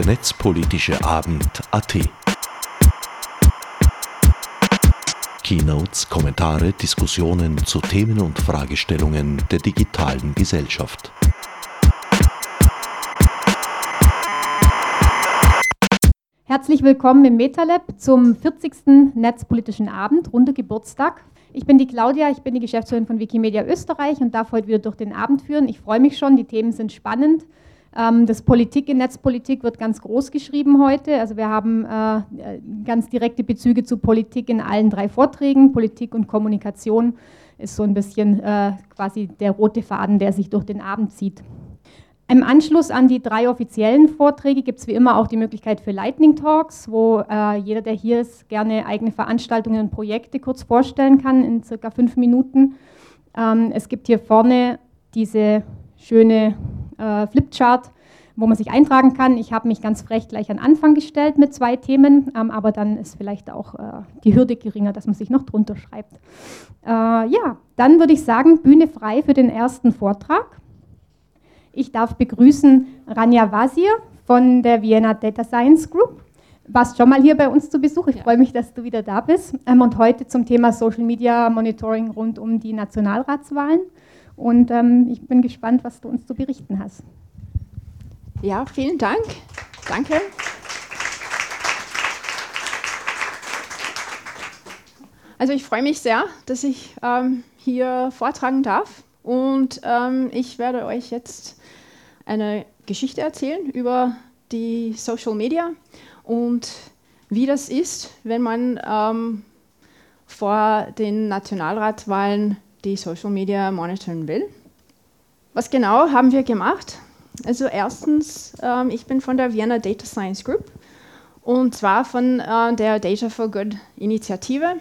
der netzpolitische Abend AT. Keynotes, Kommentare, Diskussionen zu Themen und Fragestellungen der digitalen Gesellschaft. Herzlich willkommen im MetaLab zum 40. Netzpolitischen Abend, runder Geburtstag. Ich bin die Claudia, ich bin die Geschäftsführerin von Wikimedia Österreich und darf heute wieder durch den Abend führen. Ich freue mich schon, die Themen sind spannend. Ähm, das Politik in Netzpolitik wird ganz groß geschrieben heute. Also wir haben äh, ganz direkte Bezüge zu Politik in allen drei Vorträgen. Politik und Kommunikation ist so ein bisschen äh, quasi der rote Faden, der sich durch den Abend zieht. Im Anschluss an die drei offiziellen Vorträge gibt es wie immer auch die Möglichkeit für Lightning Talks, wo äh, jeder, der hier ist, gerne eigene Veranstaltungen und Projekte kurz vorstellen kann in circa fünf Minuten. Ähm, es gibt hier vorne diese schöne äh, Flipchart, wo man sich eintragen kann. Ich habe mich ganz frech gleich an Anfang gestellt mit zwei Themen, ähm, aber dann ist vielleicht auch äh, die Hürde geringer, dass man sich noch drunter schreibt. Äh, ja, dann würde ich sagen, Bühne frei für den ersten Vortrag. Ich darf begrüßen Rania Wazir von der Vienna Data Science Group. Warst schon mal hier bei uns zu Besuch. Ich ja. freue mich, dass du wieder da bist. Ähm, und heute zum Thema Social Media Monitoring rund um die Nationalratswahlen. Und ähm, ich bin gespannt, was du uns zu berichten hast. Ja, vielen Dank. Danke. Also ich freue mich sehr, dass ich ähm, hier vortragen darf. Und ähm, ich werde euch jetzt eine Geschichte erzählen über die Social Media und wie das ist, wenn man ähm, vor den Nationalratswahlen die Social Media monitoren will. Was genau haben wir gemacht? Also erstens, ähm, ich bin von der Vienna Data Science Group und zwar von äh, der Data for Good Initiative.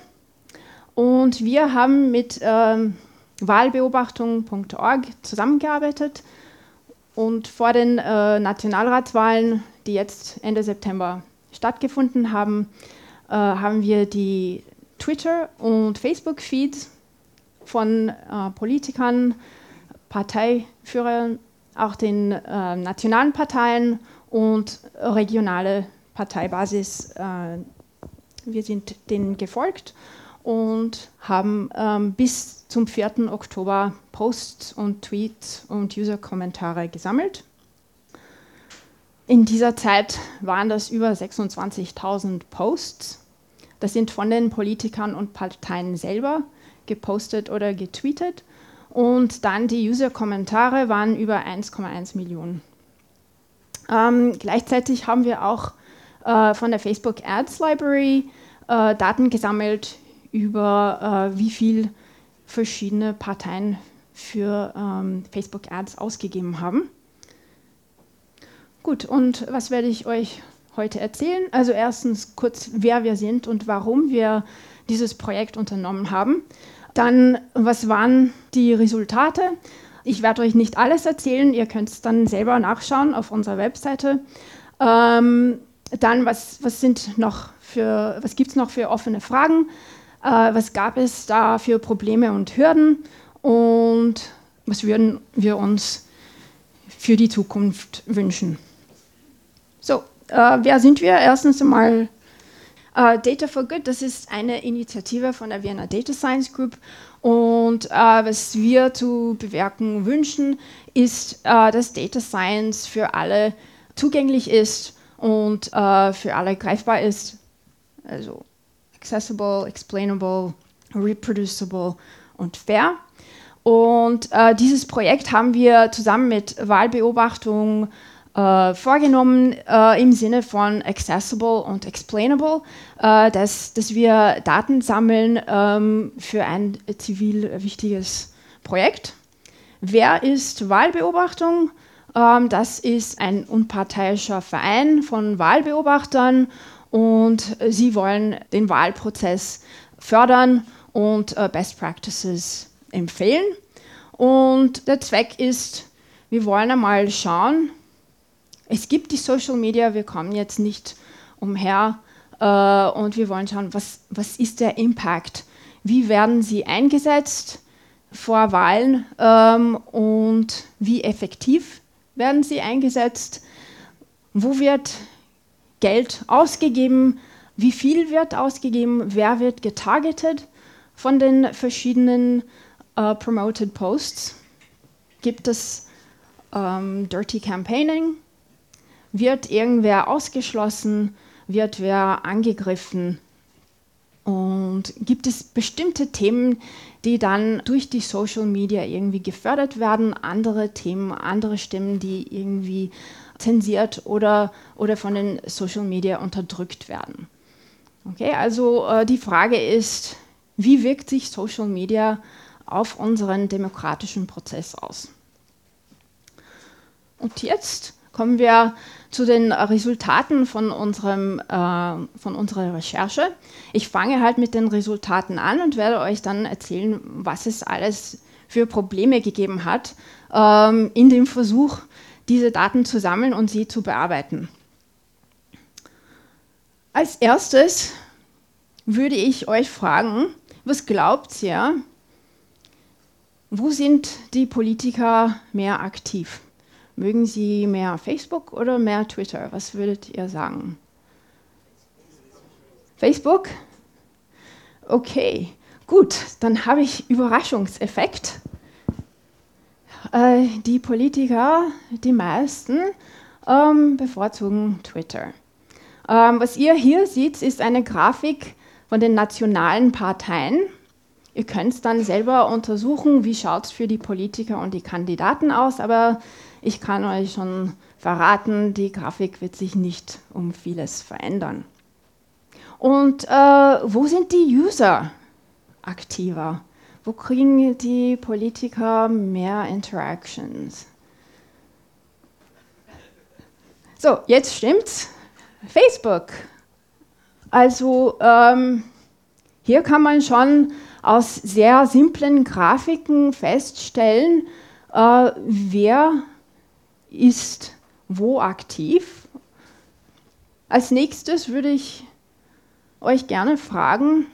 Und wir haben mit ähm, wahlbeobachtung.org zusammengearbeitet und vor den äh, Nationalratswahlen, die jetzt Ende September stattgefunden haben, äh, haben wir die Twitter- und Facebook-Feeds von äh, Politikern, Parteiführern, auch den äh, nationalen Parteien und regionale Parteibasis. Äh, wir sind denen gefolgt und haben ähm, bis zum 4. Oktober Posts und Tweets und User-Kommentare gesammelt. In dieser Zeit waren das über 26.000 Posts. Das sind von den Politikern und Parteien selber gepostet oder getweetet. Und dann die User-Kommentare waren über 1,1 Millionen. Ähm, gleichzeitig haben wir auch äh, von der Facebook Ads Library äh, Daten gesammelt über äh, wie viel verschiedene Parteien für ähm, Facebook Ads ausgegeben haben. Gut, und was werde ich euch heute erzählen? Also erstens kurz, wer wir sind und warum wir dieses Projekt unternommen haben. Dann, was waren die Resultate? Ich werde euch nicht alles erzählen, ihr könnt es dann selber nachschauen auf unserer Webseite. Ähm, dann, was, was sind noch für, was gibt es noch für offene Fragen? Äh, was gab es da für Probleme und Hürden und was würden wir uns für die Zukunft wünschen. So, äh, wer sind wir? Erstens einmal äh, Data for Good, das ist eine Initiative von der Vienna Data Science Group und äh, was wir zu bewerken wünschen, ist, äh, dass Data Science für alle zugänglich ist und für alle greifbar ist. Also accessible, explainable, reproducible und fair. Und dieses Projekt haben wir zusammen mit Wahlbeobachtung äh, vorgenommen äh, im Sinne von accessible und explainable, äh, dass, dass wir Daten sammeln ähm, für ein zivil wichtiges Projekt. Wer ist Wahlbeobachtung? Ähm, das ist ein unparteiischer Verein von Wahlbeobachtern und sie wollen den Wahlprozess fördern und äh, Best Practices empfehlen. Und der Zweck ist, wir wollen einmal schauen, es gibt die Social Media, wir kommen jetzt nicht umher äh, und wir wollen schauen, was, was ist der Impact, wie werden sie eingesetzt vor Wahlen ähm, und wie effektiv werden sie eingesetzt, wo wird Geld ausgegeben, wie viel wird ausgegeben, wer wird getargetet von den verschiedenen äh, Promoted Posts. Gibt es ähm, Dirty Campaigning? Wird irgendwer ausgeschlossen? Wird wer angegriffen? Und gibt es bestimmte Themen, die dann durch die Social Media irgendwie gefördert werden, andere Themen, andere Stimmen, die irgendwie zensiert oder, oder von den Social Media unterdrückt werden? Okay, also äh, die Frage ist, wie wirkt sich Social Media auf unseren demokratischen Prozess aus? Und jetzt kommen wir zu den Resultaten von, unserem, äh, von unserer Recherche. Ich fange halt mit den Resultaten an und werde euch dann erzählen, was es alles für Probleme gegeben hat ähm, in dem Versuch, diese Daten zu sammeln und sie zu bearbeiten. Als erstes würde ich euch fragen, was glaubt ihr, wo sind die Politiker mehr aktiv? Mögen Sie mehr Facebook oder mehr Twitter? Was würdet ihr sagen? Facebook? Okay, gut, dann habe ich Überraschungseffekt. Äh, die Politiker, die meisten, ähm, bevorzugen Twitter. Ähm, was ihr hier seht, ist eine Grafik von den nationalen Parteien. Ihr könnt es dann selber untersuchen, wie schaut es für die Politiker und die Kandidaten aus, aber ich kann euch schon verraten, die Grafik wird sich nicht um vieles verändern. Und äh, wo sind die User aktiver? Wo kriegen die Politiker mehr Interactions? So, jetzt stimmt's. Facebook. Also ähm, hier kann man schon aus sehr simplen Grafiken feststellen, äh, wer ist wo aktiv. Als nächstes würde ich euch gerne fragen,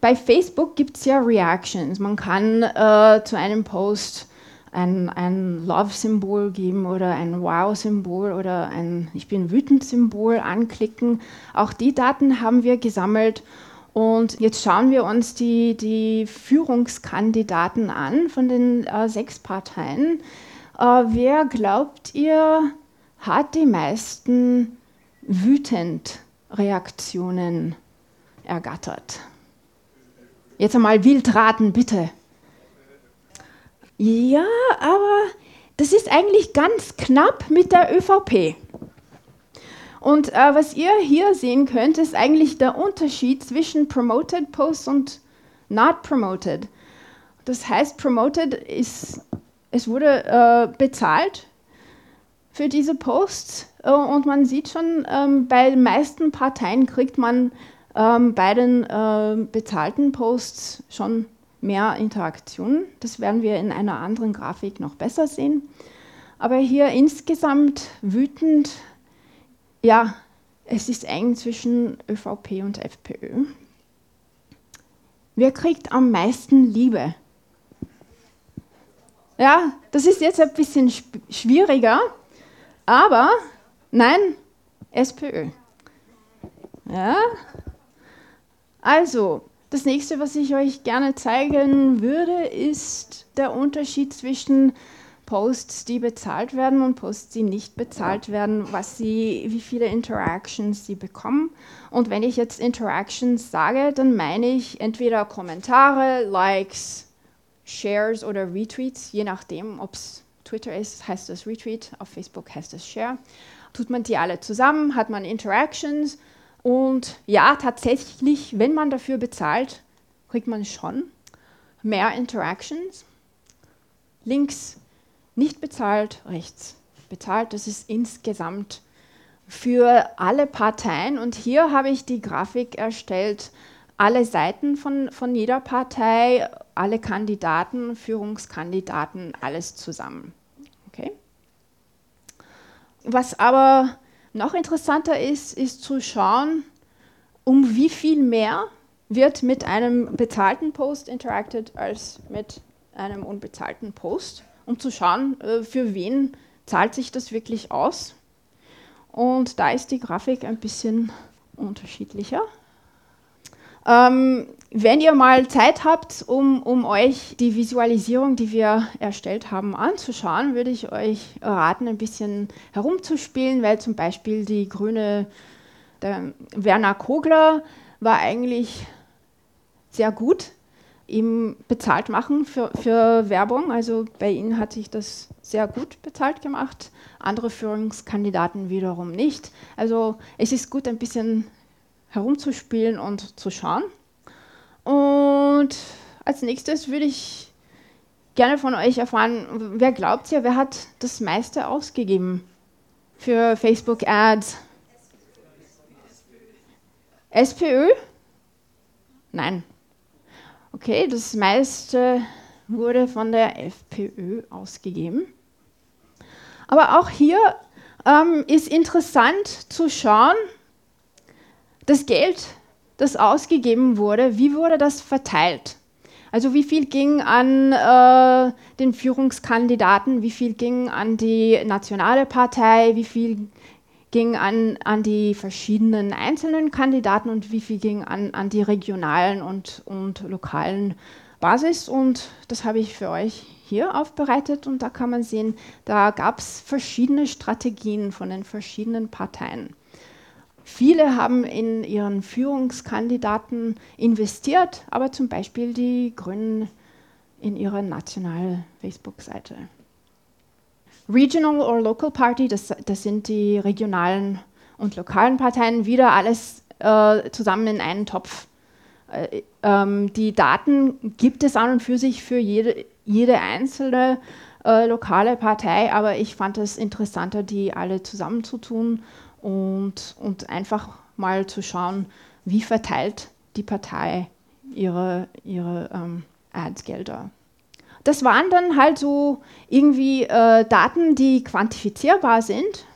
bei Facebook gibt es ja Reactions. Man kann äh, zu einem Post ein, ein Love-Symbol geben oder ein Wow-Symbol oder ein Ich bin wütend-Symbol anklicken. Auch die Daten haben wir gesammelt. Und jetzt schauen wir uns die, die Führungskandidaten an von den äh, sechs Parteien. Äh, wer glaubt ihr hat die meisten wütend Reaktionen ergattert? Jetzt einmal wild raten, bitte. Ja, aber das ist eigentlich ganz knapp mit der ÖVP. Und äh, was ihr hier sehen könnt, ist eigentlich der Unterschied zwischen Promoted Posts und Not Promoted. Das heißt, Promoted ist, es wurde äh, bezahlt für diese Posts äh, und man sieht schon, ähm, bei den meisten Parteien kriegt man ähm, bei den äh, bezahlten Posts schon mehr Interaktion. Das werden wir in einer anderen Grafik noch besser sehen. Aber hier insgesamt wütend, ja, es ist eng zwischen ÖVP und FPÖ. Wer kriegt am meisten Liebe? Ja, das ist jetzt ein bisschen schwieriger, aber nein, SPÖ. Ja, also, das nächste, was ich euch gerne zeigen würde, ist der Unterschied zwischen Posts, die bezahlt werden und Posts, die nicht bezahlt werden, was sie, wie viele Interactions sie bekommen. Und wenn ich jetzt Interactions sage, dann meine ich entweder Kommentare, Likes, Shares oder Retweets, je nachdem, ob es Twitter ist, heißt das Retweet, auf Facebook heißt es Share. Tut man die alle zusammen, hat man Interactions und ja, tatsächlich, wenn man dafür bezahlt, kriegt man schon mehr Interactions. Links nicht bezahlt, rechts bezahlt. Das ist insgesamt für alle Parteien. Und hier habe ich die Grafik erstellt, alle Seiten von, von jeder Partei, alle Kandidaten, Führungskandidaten, alles zusammen. Okay? Was aber noch interessanter ist, ist zu schauen, um wie viel mehr wird mit einem bezahlten Post interacted als mit einem unbezahlten Post, um zu schauen, äh, für wen zahlt sich das wirklich aus. Und da ist die Grafik ein bisschen unterschiedlicher. Ähm, wenn ihr mal Zeit habt, um, um euch die Visualisierung, die wir erstellt haben, anzuschauen, würde ich euch raten, ein bisschen herumzuspielen, weil zum Beispiel die grüne, der Werner Kogler war eigentlich sehr gut im bezahlt machen für, für Werbung. Also bei ihnen hat sich das sehr gut bezahlt gemacht, andere Führungskandidaten wiederum nicht. Also es ist gut, ein bisschen herumzuspielen und zu schauen. Und als nächstes würde ich gerne von euch erfahren, wer glaubt ihr, wer hat das meiste ausgegeben für Facebook Ads? SPÖ? Nein. Okay, das meiste wurde von der FPÖ ausgegeben. Aber auch hier ähm, ist interessant zu schauen, das Geld, das ausgegeben wurde, wie wurde das verteilt? Also wie viel ging an äh, den Führungskandidaten, wie viel ging an die nationale Partei, wie viel ging an, an die verschiedenen einzelnen Kandidaten und wie viel ging an, an die regionalen und, und lokalen Basis. Und das habe ich für euch hier aufbereitet und da kann man sehen, da gab es verschiedene Strategien von den verschiedenen Parteien. Viele haben in ihren Führungskandidaten investiert, aber zum Beispiel die Grünen in ihre nationale Facebook-Seite. Regional or Local Party, das, das, sind die regionalen und lokalen Parteien, wieder alles äh, zusammen in einen Topf. Äh, ähm, die Daten gibt es an und für sich für jede, jede einzelne äh, lokale Partei, aber ich fand es interessanter, die alle zusammenzutun und, und einfach mal zu schauen, wie verteilt die Partei ihre, ihre ähm, Ads-Gelder. Das waren dann halt so irgendwie äh, Daten, die quantifizierbar sind.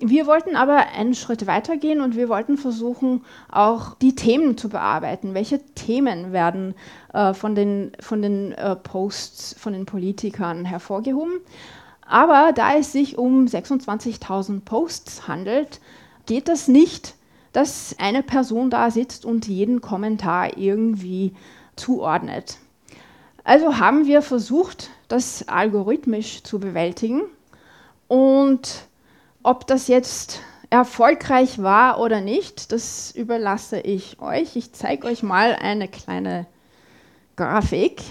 Wir wollten aber einen Schritt weitergehen und wir wollten versuchen, auch die Themen zu bearbeiten. Welche Themen werden äh, von den, von den äh, Posts von den Politikern hervorgehoben? Aber da es sich um 26.000 Posts handelt, geht das nicht, dass eine Person da sitzt und jeden Kommentar irgendwie zuordnet. Also haben wir versucht, das algorithmisch zu bewältigen. Und ob das jetzt erfolgreich war oder nicht, das überlasse ich euch. Ich zeige euch mal eine kleine Grafik.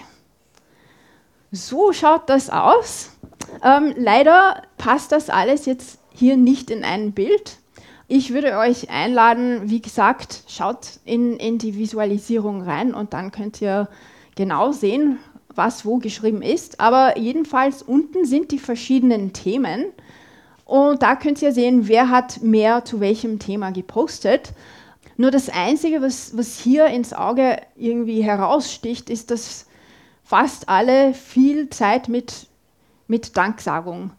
So schaut das aus. Ähm, leider passt das alles jetzt hier nicht in ein Bild. Ich würde euch einladen, wie gesagt, schaut in, in die Visualisierung rein und dann könnt ihr genau sehen, was wo geschrieben ist. Aber jedenfalls unten sind die verschiedenen Themen und da könnt ihr sehen, wer hat mehr zu welchem Thema gepostet. Nur das Einzige, was, was hier ins Auge irgendwie heraussticht, ist, dass fast alle viel Zeit mit mit Danksagung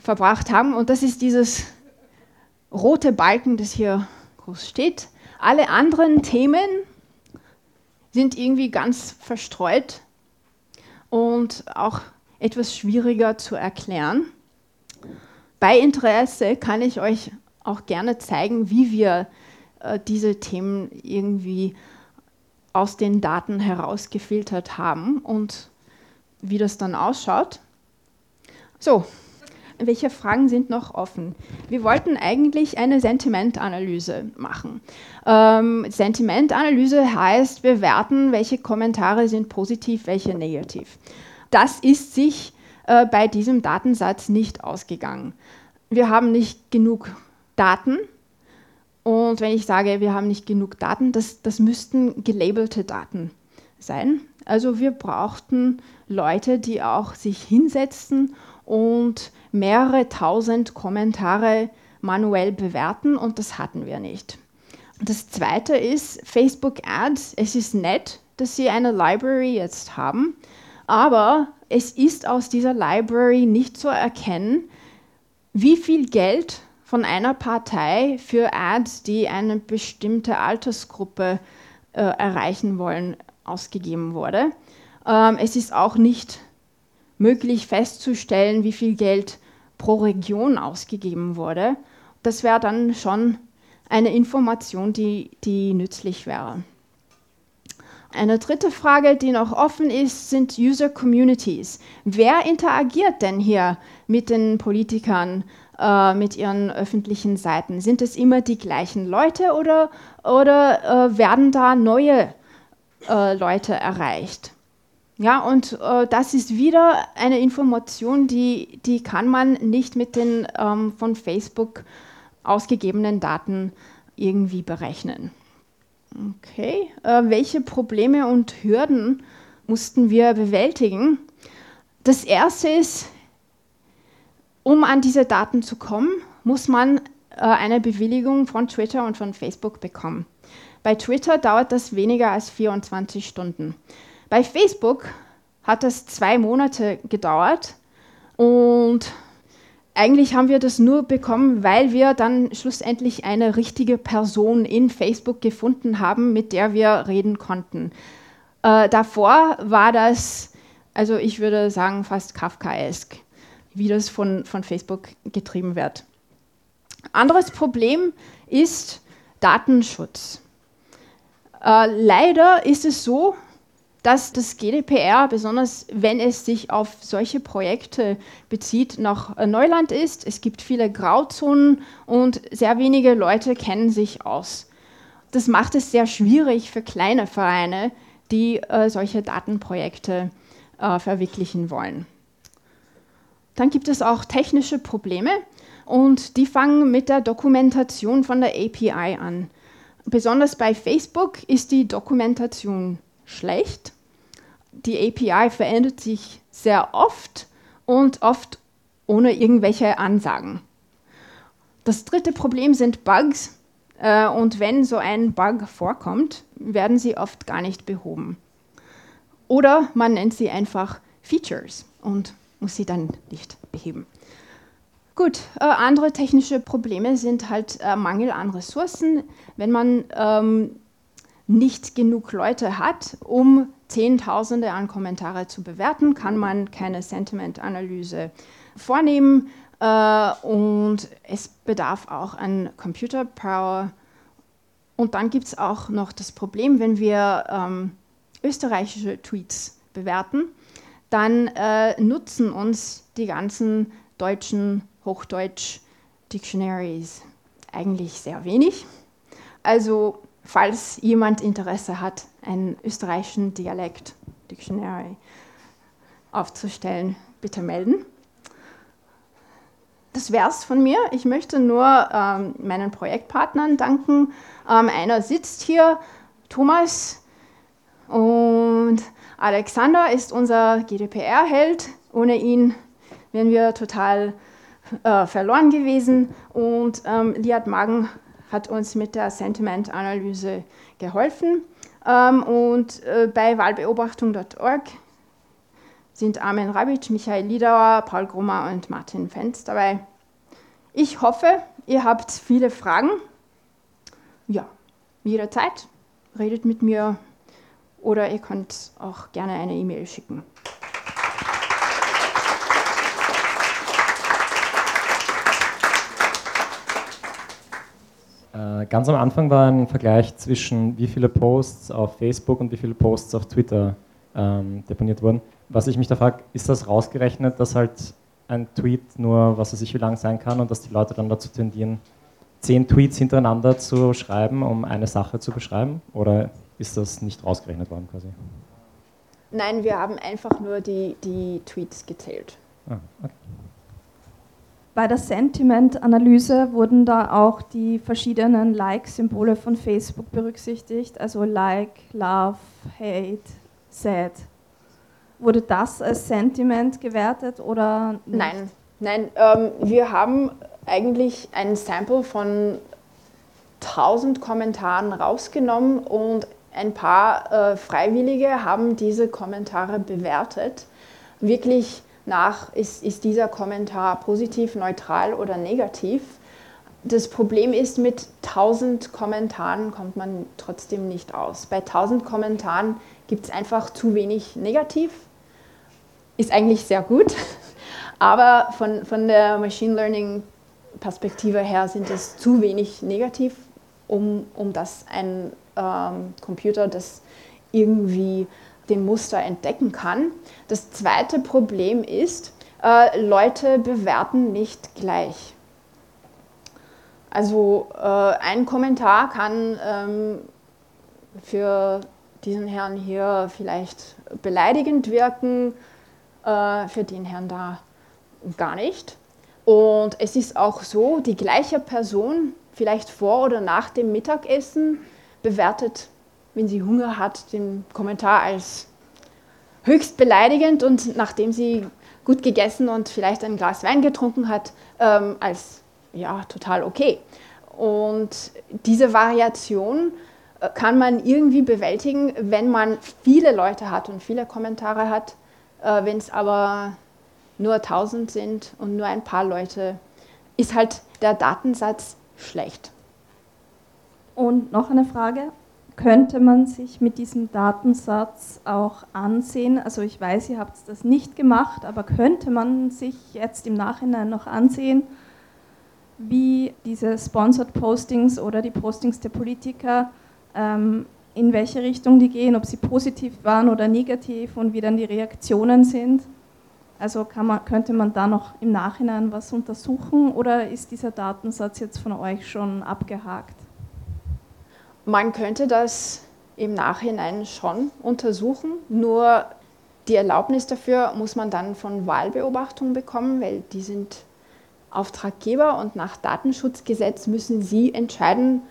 verbracht haben. Und das ist dieses rote Balken, das hier groß steht. Alle anderen Themen sind irgendwie ganz verstreut und auch etwas schwieriger zu erklären. Bei Interesse kann ich euch auch gerne zeigen, wie wir äh, diese Themen irgendwie aus den Daten herausgefiltert haben und wie das dann ausschaut. So, welche Fragen sind noch offen? Wir wollten eigentlich eine Sentimentanalyse machen. Ähm, Sentimentanalyse heißt bewerten, welche Kommentare sind positiv, welche negativ. Das ist sich äh, bei diesem Datensatz nicht ausgegangen. Wir haben nicht genug Daten. Und wenn ich sage, wir haben nicht genug Daten, das, das müssten gelabelte Daten sein. Also wir brauchten Leute, die auch sich hinsetzen und mehrere tausend Kommentare manuell bewerten und das hatten wir nicht. Das zweite ist Facebook Ads. Es ist nett, dass Sie eine Library jetzt haben, aber es ist aus dieser Library nicht zu erkennen, wie viel Geld von einer Partei für Ads, die eine bestimmte Altersgruppe äh, erreichen wollen, ausgegeben wurde. Ähm, es ist auch nicht möglich festzustellen, wie viel Geld pro Region ausgegeben wurde. Das wäre dann schon eine Information, die, die nützlich wäre. Eine dritte Frage, die noch offen ist, sind User Communities. Wer interagiert denn hier mit den Politikern, äh, mit ihren öffentlichen Seiten? Sind es immer die gleichen Leute oder, oder äh, werden da neue äh, Leute erreicht? Ja, und äh, das ist wieder eine Information, die, die kann man nicht mit den ähm, von Facebook ausgegebenen Daten irgendwie berechnen. Okay, äh, welche Probleme und Hürden mussten wir bewältigen? Das erste ist, um an diese Daten zu kommen, muss man äh, eine Bewilligung von Twitter und von Facebook bekommen. Bei Twitter dauert das weniger als 24 Stunden. Bei Facebook hat das zwei Monate gedauert und eigentlich haben wir das nur bekommen, weil wir dann schlussendlich eine richtige Person in Facebook gefunden haben, mit der wir reden konnten. Äh, davor war das, also ich würde sagen, fast Kafkaesk, wie das von, von Facebook getrieben wird. Anderes Problem ist Datenschutz. Äh, leider ist es so, dass das GDPR, besonders wenn es sich auf solche Projekte bezieht, noch Neuland ist. Es gibt viele Grauzonen und sehr wenige Leute kennen sich aus. Das macht es sehr schwierig für kleine Vereine, die äh, solche Datenprojekte äh, verwirklichen wollen. Dann gibt es auch technische Probleme und die fangen mit der Dokumentation von der API an. Besonders bei Facebook ist die Dokumentation schlecht. Die API verändert sich sehr oft und oft ohne irgendwelche Ansagen. Das dritte Problem sind Bugs. Äh, und wenn so ein Bug vorkommt, werden sie oft gar nicht behoben. Oder man nennt sie einfach Features und muss sie dann nicht beheben. Gut, äh, andere technische Probleme sind halt äh, Mangel an Ressourcen. Wenn man ähm, nicht genug Leute hat, um Zehntausende an Kommentare zu bewerten, kann man keine Sentiment-Analyse vornehmen äh, und es bedarf auch an Computer Power. Und dann gibt es auch noch das Problem, wenn wir ähm, österreichische Tweets bewerten, dann äh, nutzen uns die ganzen deutschen Hochdeutsch-Dictionaries eigentlich sehr wenig. Also falls jemand Interesse hat, einen österreichischen Dialekt Dictionary aufzustellen, bitte melden. Das wäre es von mir. Ich möchte nur ähm, meinen Projektpartnern danken. Ähm, einer sitzt hier, Thomas, und Alexander ist unser GDPR-Held. Ohne ihn wären wir total äh, verloren gewesen. Und ähm, Liat Magen hat uns mit der Sentiment-Analyse geholfen. Ähm, und äh, bei wahlbeobachtung.org sind Armin Rabic, Michael Liedauer, Paul Grummer und Martin Fenz dabei. Ich hoffe, ihr habt viele Fragen. Ja, jederzeit redet mit mir oder ihr könnt auch gerne eine E-Mail schicken. Ganz am Anfang war ein Vergleich zwischen wie viele Posts auf Facebook und wie viele Posts auf Twitter ähm, deponiert wurden. Was ich mich da frage, ist das rausgerechnet, dass halt ein Tweet nur, was weiß ich, wie lang sein kann und dass die Leute dann dazu tendieren, zehn Tweets hintereinander zu schreiben, um eine Sache zu beschreiben? Oder ist das nicht rausgerechnet worden quasi? Nein, wir haben einfach nur die, die Tweets gezählt. Ah, okay. Bei der Sentiment-Analyse wurden da auch die verschiedenen Like-Symbole von Facebook berücksichtigt, also Like, Love, Hate, Sad. Wurde das als Sentiment gewertet oder nicht? Nein, nein. Ähm, wir haben eigentlich ein Sample von 1000 Kommentaren rausgenommen und ein paar äh, Freiwillige haben diese Kommentare bewertet. Wirklich nach, ist, ist dieser Kommentar positiv, neutral oder negativ. Das Problem ist, mit 1000 Kommentaren kommt man trotzdem nicht aus. Bei 1000 Kommentaren gibt es einfach zu wenig negativ. Ist eigentlich sehr gut. Aber von, von der Machine Learning Perspektive her sind es zu wenig negativ, um, um dass ein ähm, Computer das irgendwie den Muster entdecken kann. Das zweite Problem ist, äh, Leute bewerten nicht gleich. Also äh, ein Kommentar kann ähm, für diesen Herrn hier vielleicht beleidigend wirken, äh, für den Herrn da gar nicht. Und es ist auch so, die gleiche Person, vielleicht vor oder nach dem Mittagessen, bewertet, wenn sie Hunger hat, den Kommentar als höchst beleidigend und nachdem sie gut gegessen und vielleicht ein Glas Wein getrunken hat, ähm, als ja, total okay. Und diese Variation äh, kann man irgendwie bewältigen, wenn man viele Leute hat und viele Kommentare hat. Äh, wenn es aber nur 1000 sind und nur ein paar Leute, ist halt der Datensatz schlecht. Und noch eine Frage. Könnte man sich mit diesem Datensatz auch ansehen? Also ich weiß, ihr habt das nicht gemacht, aber könnte man sich jetzt im Nachhinein noch ansehen, wie diese Sponsored Postings oder die Postings der Politiker, ähm, in welche Richtung die gehen, ob sie positiv waren oder negativ und wie dann die Reaktionen sind? Also man, könnte man da noch im Nachhinein was untersuchen oder ist dieser Datensatz jetzt von euch schon abgehakt? Man könnte das im Nachhinein schon untersuchen, nur die Erlaubnis dafür muss man dann von Wahlbeobachtung bekommen, weil die sind Auftraggeber und nach Datenschutzgesetz müssen sie entscheiden,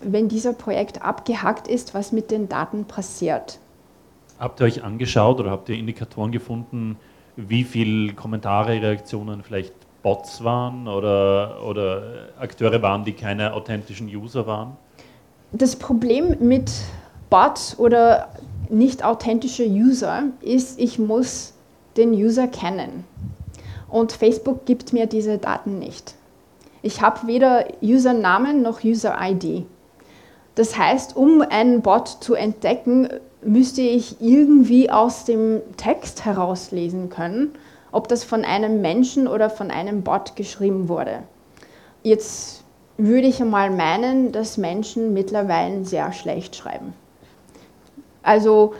wenn dieser Projekt abgehakt ist, was mit den Daten passiert. Habt ihr euch angeschaut oder habt ihr Indikatoren gefunden, wie viele Kommentare, Reaktionen vielleicht Bots waren oder, oder Akteure waren, die keine authentischen User waren? Das Problem mit Bots oder nicht authentische User ist, ich muss den User kennen. Und Facebook gibt mir diese Daten nicht. Ich habe weder Usernamen noch User-ID. Das heißt, um einen Bot zu entdecken, müsste ich irgendwie aus dem Text herauslesen können, ob das von einem Menschen oder von einem Bot geschrieben wurde. Jetzt würde ich einmal meinen, dass Menschen mittlerweile sehr schlecht schreiben. Also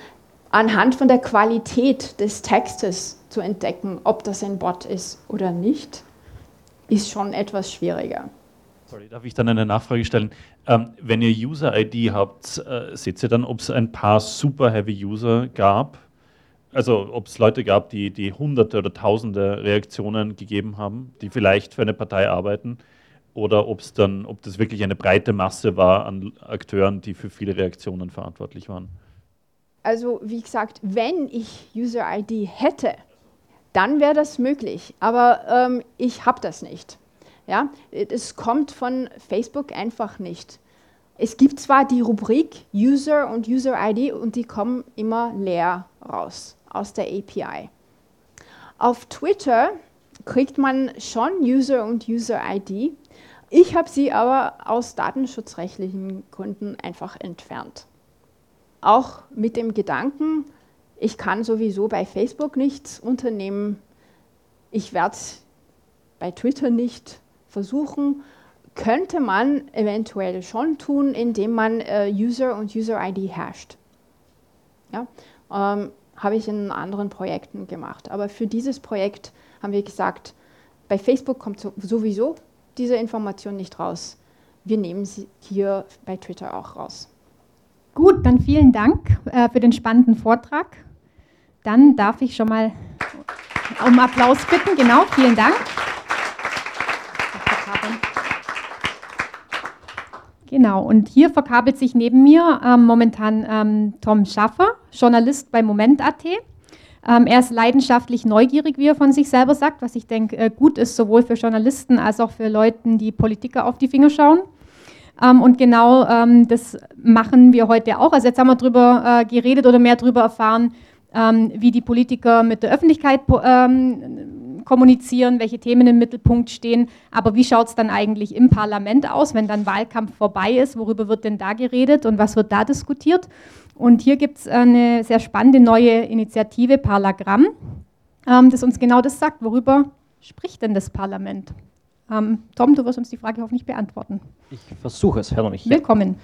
anhand von der Qualität des Textes zu entdecken, ob das ein Bot ist oder nicht, ist schon etwas schwieriger. Sorry, darf ich dann eine Nachfrage stellen? Ähm, wenn ihr User-ID habt, äh, seht ihr dann, ob es ein paar super-heavy-User gab? Also ob es Leute gab, die, die hunderte oder tausende Reaktionen gegeben haben, die vielleicht für eine Partei arbeiten? Oder ob es dann, ob das wirklich eine breite Masse war an Akteuren, die für viele Reaktionen verantwortlich waren? Also wie gesagt, wenn ich User-ID hätte, dann wäre das möglich. Aber ähm, ich habe das nicht. Ja, es kommt von Facebook einfach nicht. Es gibt zwar die Rubrik User und User ID und die kommen immer leer raus aus der API. Auf Twitter kriegt man schon User und User ID. Ich habe sie aber aus datenschutzrechtlichen Gründen einfach entfernt. Auch mit dem Gedanken, ich kann sowieso bei Facebook nichts unternehmen, ich werde bei Twitter nicht versuchen, könnte man eventuell schon tun, indem man äh, User und User-ID hasht. Ja, ähm, habe ich in anderen Projekten gemacht. Aber für dieses Projekt haben wir gesagt, bei Facebook kommt sowieso diese Information nicht raus. Wir nehmen sie hier bei Twitter auch raus. Gut, dann vielen Dank äh, für den spannenden Vortrag. Dann darf ich schon mal um Applaus bitten. Genau, vielen Dank. Genau, und hier verkabelt sich neben mir ähm, momentan ähm, Tom Schaffer, Journalist bei Moment.at. Ähm, er ist leidenschaftlich neugierig, wie er von sich selber sagt, was ich denke äh, gut ist, sowohl für Journalisten als auch für Leute, die Politiker auf die Finger schauen. Ähm, und genau ähm, das machen wir heute auch. Also jetzt haben wir darüber äh, geredet oder mehr darüber erfahren, ähm, wie die Politiker mit der Öffentlichkeit kommunizieren, welche Themen im Mittelpunkt stehen. Aber wie schaut es dann eigentlich im Parlament aus, wenn dann Wahlkampf vorbei ist? Worüber wird denn da geredet und was wird da diskutiert? Und hier gibt es eine sehr spannende neue Initiative, Parlagramm. ähm, das uns genau das sagt. Worüber spricht denn das Parlament? Ähm, Tom, du wirst uns die Frage hoffentlich beantworten. Ich versuche es, Herr nicht. Willkommen.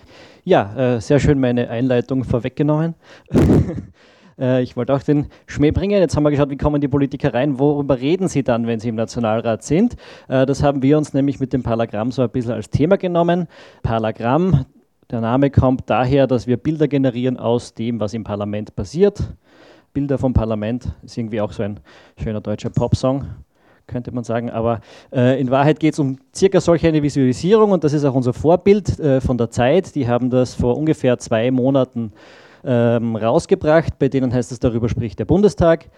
Ja, äh, sehr schön meine Einleitung vorweggenommen. äh, ich wollte auch den Schmäh bringen. Jetzt haben wir geschaut, wie kommen die Politiker rein, worüber reden sie dann, wenn sie im Nationalrat sind. Äh, das haben wir uns nämlich mit dem Parlagramm so ein bisschen als Thema genommen. Parlagramm, der Name kommt daher, dass wir Bilder generieren aus dem, was im Parlament passiert. Bilder vom Parlament ist irgendwie auch so ein schöner deutscher Popsong könnte man sagen. Aber äh, in Wahrheit geht es um circa solch eine Visualisierung und das ist auch unser Vorbild äh, von der Zeit. Die haben das vor ungefähr zwei Monaten ähm, rausgebracht, bei denen heißt es, darüber spricht der Bundestag.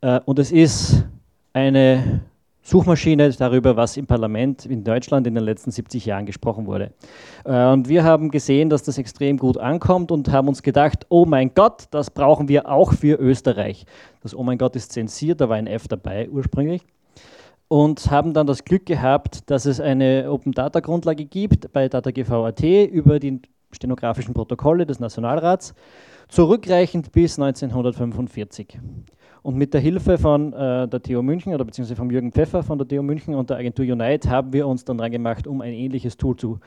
Äh, und es ist eine Suchmaschine darüber, was im Parlament in Deutschland in den letzten 70 Jahren gesprochen wurde. Äh, und wir haben gesehen, dass das extrem gut ankommt und haben uns gedacht, oh mein Gott, das brauchen wir auch für Österreich. Das Oh mein Gott ist zensiert, da war ein F dabei ursprünglich und haben dann das Glück gehabt, dass es eine Open Data Grundlage gibt bei DataGV.at über die stenografischen Protokolle des Nationalrats, zurückreichend bis 1945. Und mit der Hilfe von äh, der TU München oder beziehungsweise von Jürgen Pfeffer von der TU München und der Agentur Unite haben wir uns dann dran gemacht, um ein ähnliches Tool zu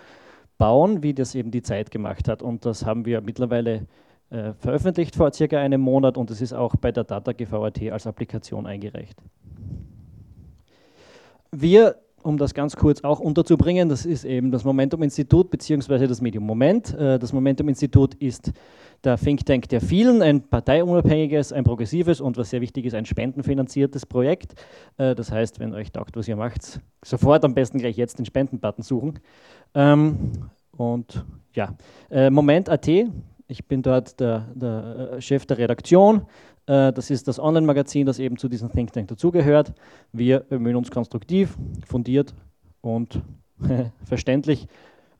bauen, wie das eben die Zeit gemacht hat. Und das haben wir mittlerweile äh, veröffentlicht vor circa einem Monat und es ist auch bei der DataGV.at als Applikation eingereicht. Wir, um das ganz kurz auch unterzubringen, das ist eben das Momentum-Institut bzw. das Medium Moment. Äh, das Momentum-Institut ist der Think Tank der vielen, ein parteiunabhängiges, ein progressives und was sehr wichtig ist, ein spendenfinanziertes Projekt. Äh, das heißt, wenn euch taugt, was ihr macht, sofort am besten gleich jetzt den Spendenbutton suchen. Ähm, und ja, äh, Moment.at, ich bin dort der, der Chef der Redaktion. Äh, das ist das Online-Magazin, das eben zu diesem Think Tank dazugehört. Wir bemühen uns konstruktiv, fundiert und verständlich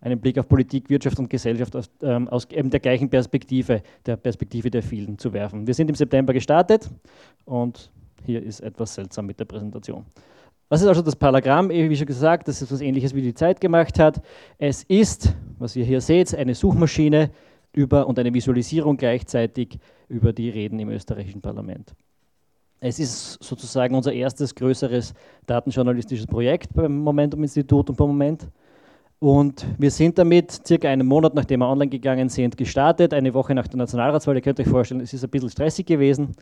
einen Blick auf Politik, Wirtschaft und Gesellschaft aus, ähm, aus, eben der gleichen Perspektive, der Perspektive der vielen zu werfen. Wir sind im September gestartet und hier ist etwas seltsam mit der Präsentation. Was ist also das Paragramm? Wie schon gesagt, das ist etwas Ähnliches, wie die Zeit gemacht hat. Es ist, was ihr hier seht, eine Suchmaschine über und eine Visualisierung gleichzeitig über die Reden im österreichischen Parlament. Es ist sozusagen unser erstes größeres datenjournalistisches Projekt beim Momentum-Institut und beim Moment. Und wir sind damit circa einen Monat, nachdem wir online gegangen sind, gestartet, eine Woche nach der Nationalratswahl. Ihr könnt euch vorstellen, es ist ein bisschen stressig gewesen.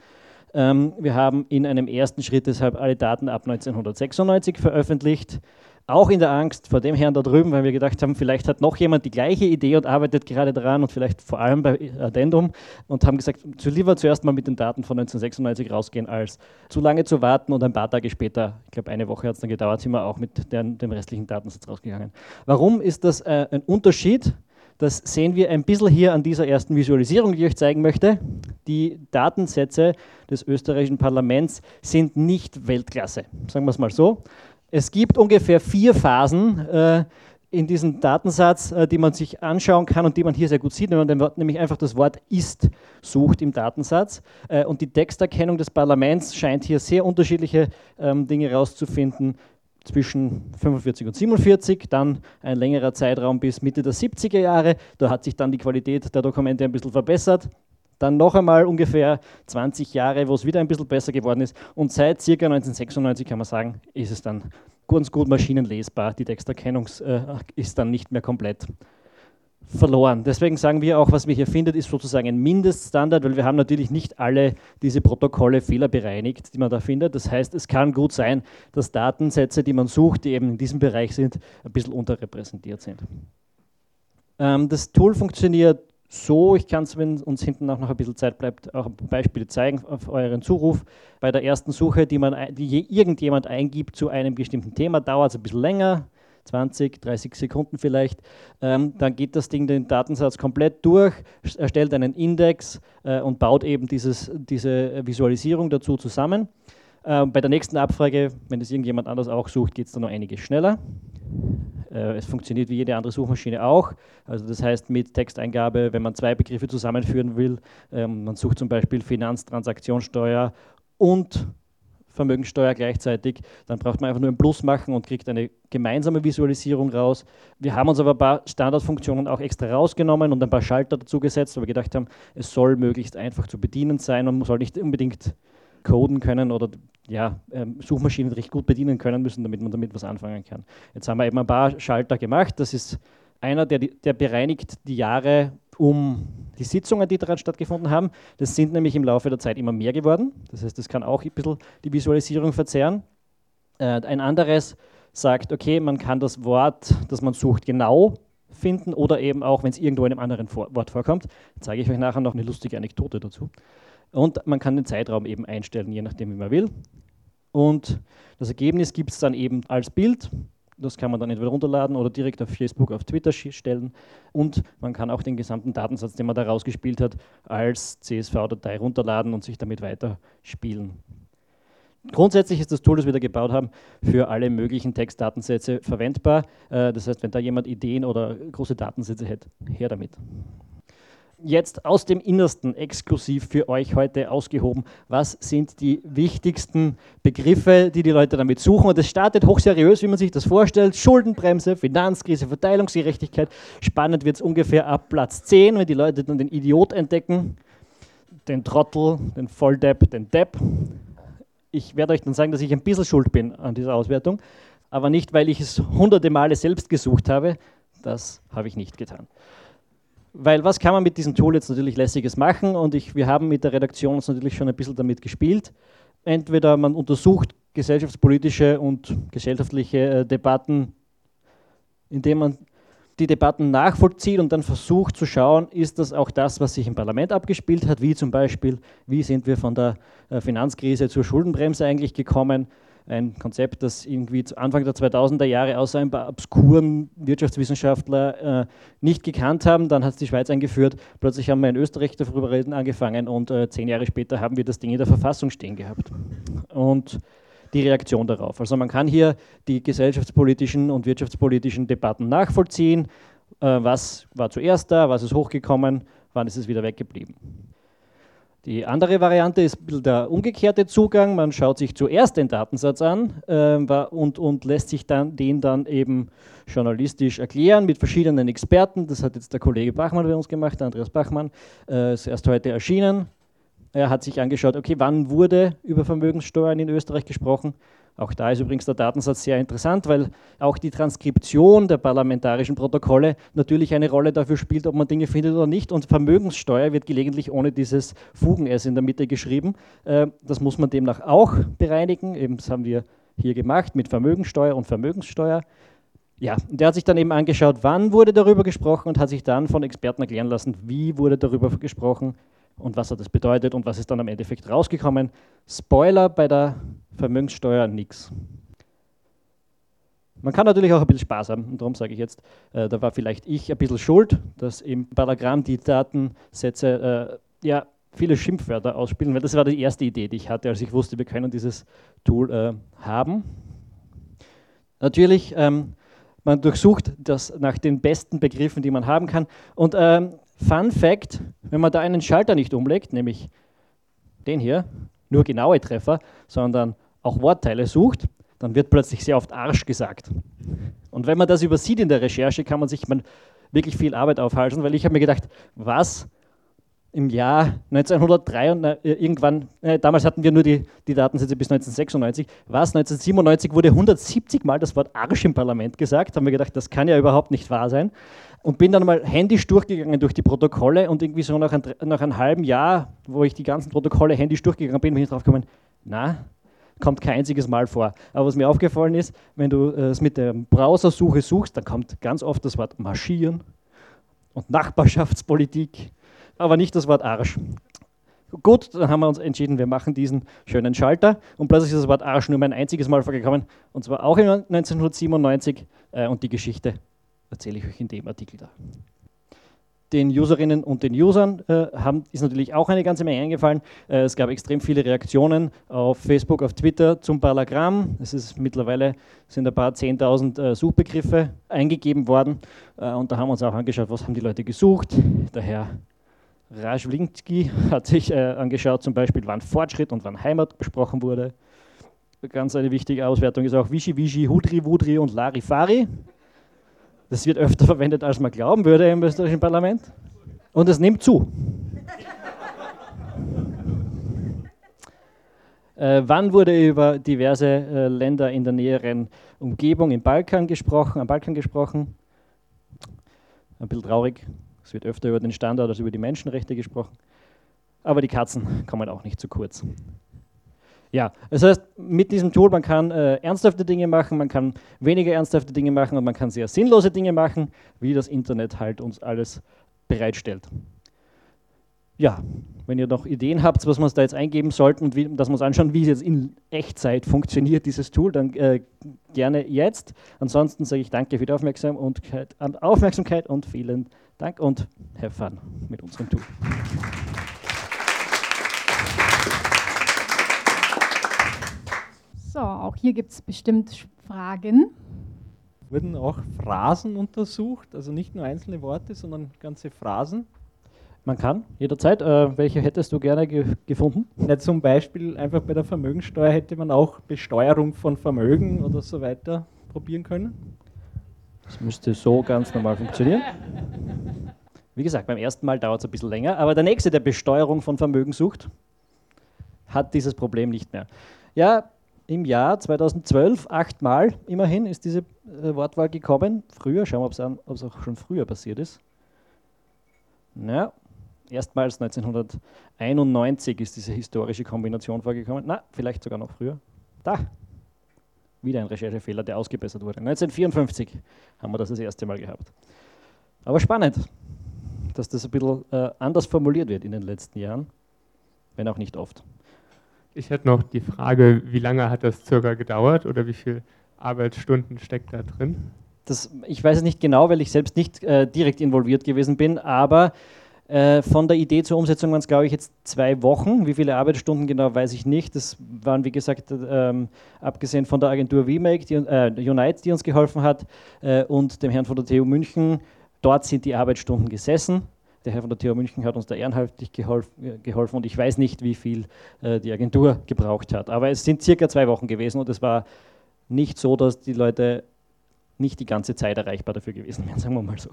Ähm, wir haben in einem ersten Schritt deshalb alle Daten ab 1996 veröffentlicht auch in der Angst vor dem Herrn da drüben, weil wir gedacht haben, vielleicht hat noch jemand die gleiche Idee und arbeitet gerade daran und vielleicht vor allem bei Addendum und haben gesagt, zu lieber zuerst mal mit den Daten von 1996 rausgehen, als zu lange zu warten und ein paar Tage später, ich glaube eine Woche hat es dann gedauert, sind wir auch mit den, dem restlichen Datensatz rausgegangen. Warum ist das äh, ein Unterschied? Das sehen wir ein bisschen hier an dieser ersten Visualisierung, die ich euch zeigen möchte. Die Datensätze des österreichischen Parlaments sind nicht Weltklasse, sagen wir es mal so. Es gibt ungefähr vier Phasen äh, in diesem Datensatz, äh, die man sich anschauen kann und die man hier sehr gut sieht, wenn man nämlich einfach das Wort ist sucht im Datensatz. Äh, und die Texterkennung des Parlaments scheint hier sehr unterschiedliche ähm, Dinge herauszufinden zwischen 45 und 47, dann ein längerer Zeitraum bis Mitte der 70er Jahre. Da hat sich dann die Qualität der Dokumente ein bisschen verbessert. Dann noch einmal ungefähr 20 Jahre, wo es wieder ein bisschen besser geworden ist. Und seit ca. 1996 kann man sagen, ist es dann ganz gut maschinenlesbar. Die Texterkennung äh, ist dann nicht mehr komplett verloren. Deswegen sagen wir auch, was wir hier findet, ist sozusagen ein Mindeststandard, weil wir haben natürlich nicht alle diese Protokolle fehlerbereinigt, die man da findet. Das heißt, es kann gut sein, dass Datensätze, die man sucht, die eben in diesem Bereich sind, ein bisschen unterrepräsentiert sind. Ähm, das Tool funktioniert so, ich kann es, wenn uns hinten auch noch ein bisschen Zeit bleibt, auch Beispiele zeigen auf euren Zuruf. Bei der ersten Suche, die, man, die irgendjemand eingibt zu einem bestimmten Thema, dauert es ein bisschen länger, 20, 30 Sekunden vielleicht. Ähm, dann geht das Ding den Datensatz komplett durch, erstellt einen Index äh, und baut eben dieses, diese Visualisierung dazu zusammen. Ähm, bei der nächsten Abfrage, wenn das irgendjemand anders auch sucht, geht es dann noch einiges schneller. Äh, es funktioniert wie jede andere Suchmaschine auch. Also das heißt mit Texteingabe, wenn man zwei Begriffe zusammenführen will, ähm, man sucht zum Beispiel Finanztransaktionssteuer und Vermögensteuer gleichzeitig, dann braucht man einfach nur ein Plus machen und kriegt eine gemeinsame Visualisierung raus. Wir haben uns aber ein paar Standardfunktionen auch extra rausgenommen und ein paar Schalter dazu gesetzt, weil wir gedacht haben, es soll möglichst einfach zu bedienen sein und man soll nicht unbedingt coden können oder ja, ähm, Suchmaschinen recht gut bedienen können müssen, damit man damit was anfangen kann. Jetzt haben wir eben ein paar Schalter gemacht. Das ist einer, der, der bereinigt die Jahre um die Sitzungen, die daran stattgefunden haben. Das sind nämlich im Laufe der Zeit immer mehr geworden. Das heißt, das kann auch ein bisschen die Visualisierung verzerren. Äh, ein anderes sagt, okay, man kann das Wort, das man sucht, genau finden oder eben auch, wenn es irgendwo in einem anderen Wort vorkommt. Zeige ich euch nachher noch eine lustige Anekdote dazu. Und man kann den Zeitraum eben einstellen, je nachdem, wie man will. Und das Ergebnis gibt es dann eben als Bild. Das kann man dann entweder runterladen oder direkt auf Facebook, auf Twitter stellen. Und man kann auch den gesamten Datensatz, den man da rausgespielt hat, als CSV-Datei runterladen und sich damit weiterspielen. Grundsätzlich ist das Tool, das wir da gebaut haben, für alle möglichen Textdatensätze verwendbar. Äh, das heißt, wenn da jemand Ideen oder große Datensätze hat, her damit jetzt aus dem Innersten exklusiv für euch heute ausgehoben. Was sind die wichtigsten Begriffe, die die Leute damit suchen? Und es startet hochseriös, wie man sich das vorstellt. Schuldenbremse, Finanzkrise, Verteilungsgerechtigkeit. Spannend wird es ungefähr ab Platz 10, wenn die Leute dann den Idiot entdecken, den Trottel, den Volldepp, den Depp. Ich werde euch dann sagen, dass ich ein bisschen schuld bin an dieser Auswertung, aber nicht, weil ich es hunderte Male selbst gesucht habe. Das habe ich nicht getan. Weil was kann man mit diesem Tool jetzt natürlich lässiges machen? Und ich, wir haben mit der Redaktion uns natürlich schon ein bisschen damit gespielt. Entweder man untersucht gesellschaftspolitische und gesellschaftliche äh, Debatten, indem man die Debatten nachvollzieht und dann versucht zu schauen, ist das auch das, was sich im Parlament abgespielt hat, wie zum Beispiel, wie sind wir von der äh, Finanzkrise zur Schuldenbremse eigentlich gekommen, ein Konzept, das irgendwie zu Anfang der 2000er Jahre außer ein paar obskuren Wirtschaftswissenschaftler äh, nicht gekannt haben. Dann hat es die Schweiz eingeführt. Plötzlich haben wir in Österreich darüber reden angefangen und äh, zehn Jahre später haben wir das Ding in der Verfassung stehen gehabt. Und die Reaktion darauf. Also man kann hier die gesellschaftspolitischen und wirtschaftspolitischen Debatten nachvollziehen. Äh, was war zuerst da, was ist hochgekommen, wann ist es wieder weggeblieben. Die andere Variante ist der umgekehrte Zugang. Man schaut sich zuerst den Datensatz an äh, und, und, lässt sich dann den dann eben journalistisch erklären mit verschiedenen Experten. Das hat jetzt der Kollege Bachmann bei uns gemacht, Andreas Bachmann, äh, ist erst heute erschienen. Er hat sich angeschaut, okay, wann wurde über Vermögenssteuern in Österreich gesprochen? Auch da ist übrigens der Datensatz sehr interessant, weil auch die Transkription der parlamentarischen Protokolle natürlich eine Rolle dafür spielt, ob man Dinge findet oder nicht. Und Vermögenssteuer wird gelegentlich ohne dieses Fugen-S in der Mitte geschrieben. Äh, das muss man demnach auch bereinigen. Eben das haben wir hier gemacht mit Vermögenssteuer und Vermögenssteuer. Ja, und der hat sich dann eben angeschaut, wann wurde darüber gesprochen und hat sich dann von Experten erklären lassen, wie wurde darüber gesprochen und was hat das bedeutet und was ist dann am Endeffekt rausgekommen. Spoiler bei der Vermögenssteuer nichts. Man kann natürlich auch ein bisschen Spaß haben und darum sage ich jetzt, äh, da war vielleicht ich ein bisschen schuld, dass im Paragramm die Datensätze äh, ja, viele Schimpfwörter ausspielen, weil das war die erste Idee, die ich hatte, als ich wusste, wir können dieses Tool äh, haben. Natürlich, ähm, man durchsucht das nach den besten Begriffen, die man haben kann. Und ähm, Fun Fact, wenn man da einen Schalter nicht umlegt, nämlich den hier, nur genaue Treffer, sondern auch Wortteile sucht, dann wird plötzlich sehr oft Arsch gesagt. Und wenn man das übersieht in der Recherche, kann man sich man wirklich viel Arbeit aufhalten, weil ich habe mir gedacht, was? Im Jahr 1903 und äh, irgendwann, äh, damals hatten wir nur die, die Datensätze bis 1996, was? 1997 wurde 170 Mal das Wort Arsch im Parlament gesagt, haben wir gedacht, das kann ja überhaupt nicht wahr sein und bin dann mal händisch durchgegangen durch die Protokolle und irgendwie so nach, ein, nach einem halben Jahr, wo ich die ganzen Protokolle händisch durchgegangen bin, bin ich drauf gekommen, na, kommt kein einziges Mal vor. Aber was mir aufgefallen ist, wenn du äh, es mit der Browsersuche suchst, dann kommt ganz oft das Wort marschieren und Nachbarschaftspolitik, aber nicht das Wort Arsch. Gut, dann haben wir uns entschieden, wir machen diesen schönen Schalter und plötzlich ist das Wort Arsch nur ein einziges Mal vorgekommen und zwar auch 1997 äh, und die Geschichte erzähle ich euch in dem Artikel da. Den Userinnen und den Usern äh, haben, ist natürlich auch eine ganze Menge eingefallen. Äh, es gab extrem viele Reaktionen auf Facebook, auf Twitter zum Parlagramm. Es ist mittlerweile sind ein paar 10.000 äh, Suchbegriffe eingegeben worden. Äh, und da haben wir uns auch angeschaut, was haben die Leute gesucht. Der Herr Rajwlinski hat sich äh, angeschaut, zum Beispiel, wann Fortschritt und wann Heimat besprochen wurde. Ganz eine wichtige Auswertung ist auch Wischi Wischi, Hudri Wudri und Larifari. Das wird öfter verwendet, als man glauben würde im österreichischen Parlament. Und es nimmt zu. Äh, wann wurde über diverse äh, Länder in der näheren Umgebung im Balkan gesprochen, am Balkan gesprochen? Ein bisschen traurig. Es wird öfter über den Standard als über die Menschenrechte gesprochen. Aber die Katzen kommen auch nicht zu kurz. Ja, das heißt, mit diesem Tool, man kann äh, ernsthafte Dinge machen, man kann weniger ernsthafte Dinge machen und man kann sehr sinnlose Dinge machen, wie das Internet halt uns alles bereitstellt. Ja, wenn ihr noch Ideen habt, was wir da jetzt eingeben sollten und wie, dass wir uns anschauen, wie es jetzt in Echtzeit funktioniert, dieses Tool, dann äh, gerne jetzt. Ansonsten sage ich danke für die Aufmerksamkeit, Aufmerksamkeit und vielen Dank und have fun mit unserem Tool. So, auch hier gibt es bestimmt Fragen. Wurden auch Phrasen untersucht, also nicht nur einzelne Worte, sondern ganze Phrasen? Man kann, jederzeit. Äh, welche hättest du gerne ge gefunden? Ja, zum Beispiel einfach bei der Vermögensteuer hätte man auch Besteuerung von Vermögen oder so weiter probieren können. Das müsste so ganz normal funktionieren. Wie gesagt, beim ersten Mal dauert es ein bisschen länger, aber der nächste, der Besteuerung von Vermögen sucht, hat dieses Problem nicht mehr. Ja, im Jahr 2012 achtmal immerhin ist diese äh, Wortwahl gekommen. Früher, schauen wir, ob es auch schon früher passiert ist. Ja, erstmals 1991 ist diese historische Kombination vorgekommen. Na, vielleicht sogar noch früher. Da, wieder ein Recherchefehler, der ausgebessert wurde. 1954 haben wir das das erste Mal gehabt. Aber spannend, dass das ein bisschen äh, anders formuliert wird in den letzten Jahren, wenn auch nicht oft. Ich hätte noch die Frage, wie lange hat das circa gedauert oder wie viele Arbeitsstunden steckt da drin? Das, ich weiß es nicht genau, weil ich selbst nicht äh, direkt involviert gewesen bin, aber äh, von der Idee zur Umsetzung waren es, glaube ich, jetzt zwei Wochen. Wie viele Arbeitsstunden genau, weiß ich nicht. Das waren, wie gesagt, ähm, abgesehen von der Agentur VMake, die, äh, Unite, die uns geholfen hat, äh, und dem Herrn von der TU München. Dort sind die Arbeitsstunden gesessen. Der Herr von der TU München hat uns da ehrenhaltig geholf, äh, geholfen und ich weiß nicht, wie viel äh, die Agentur gebraucht hat. Aber es sind circa zwei Wochen gewesen und es war nicht so, dass die Leute nicht die ganze Zeit erreichbar dafür gewesen wären, sagen wir mal so.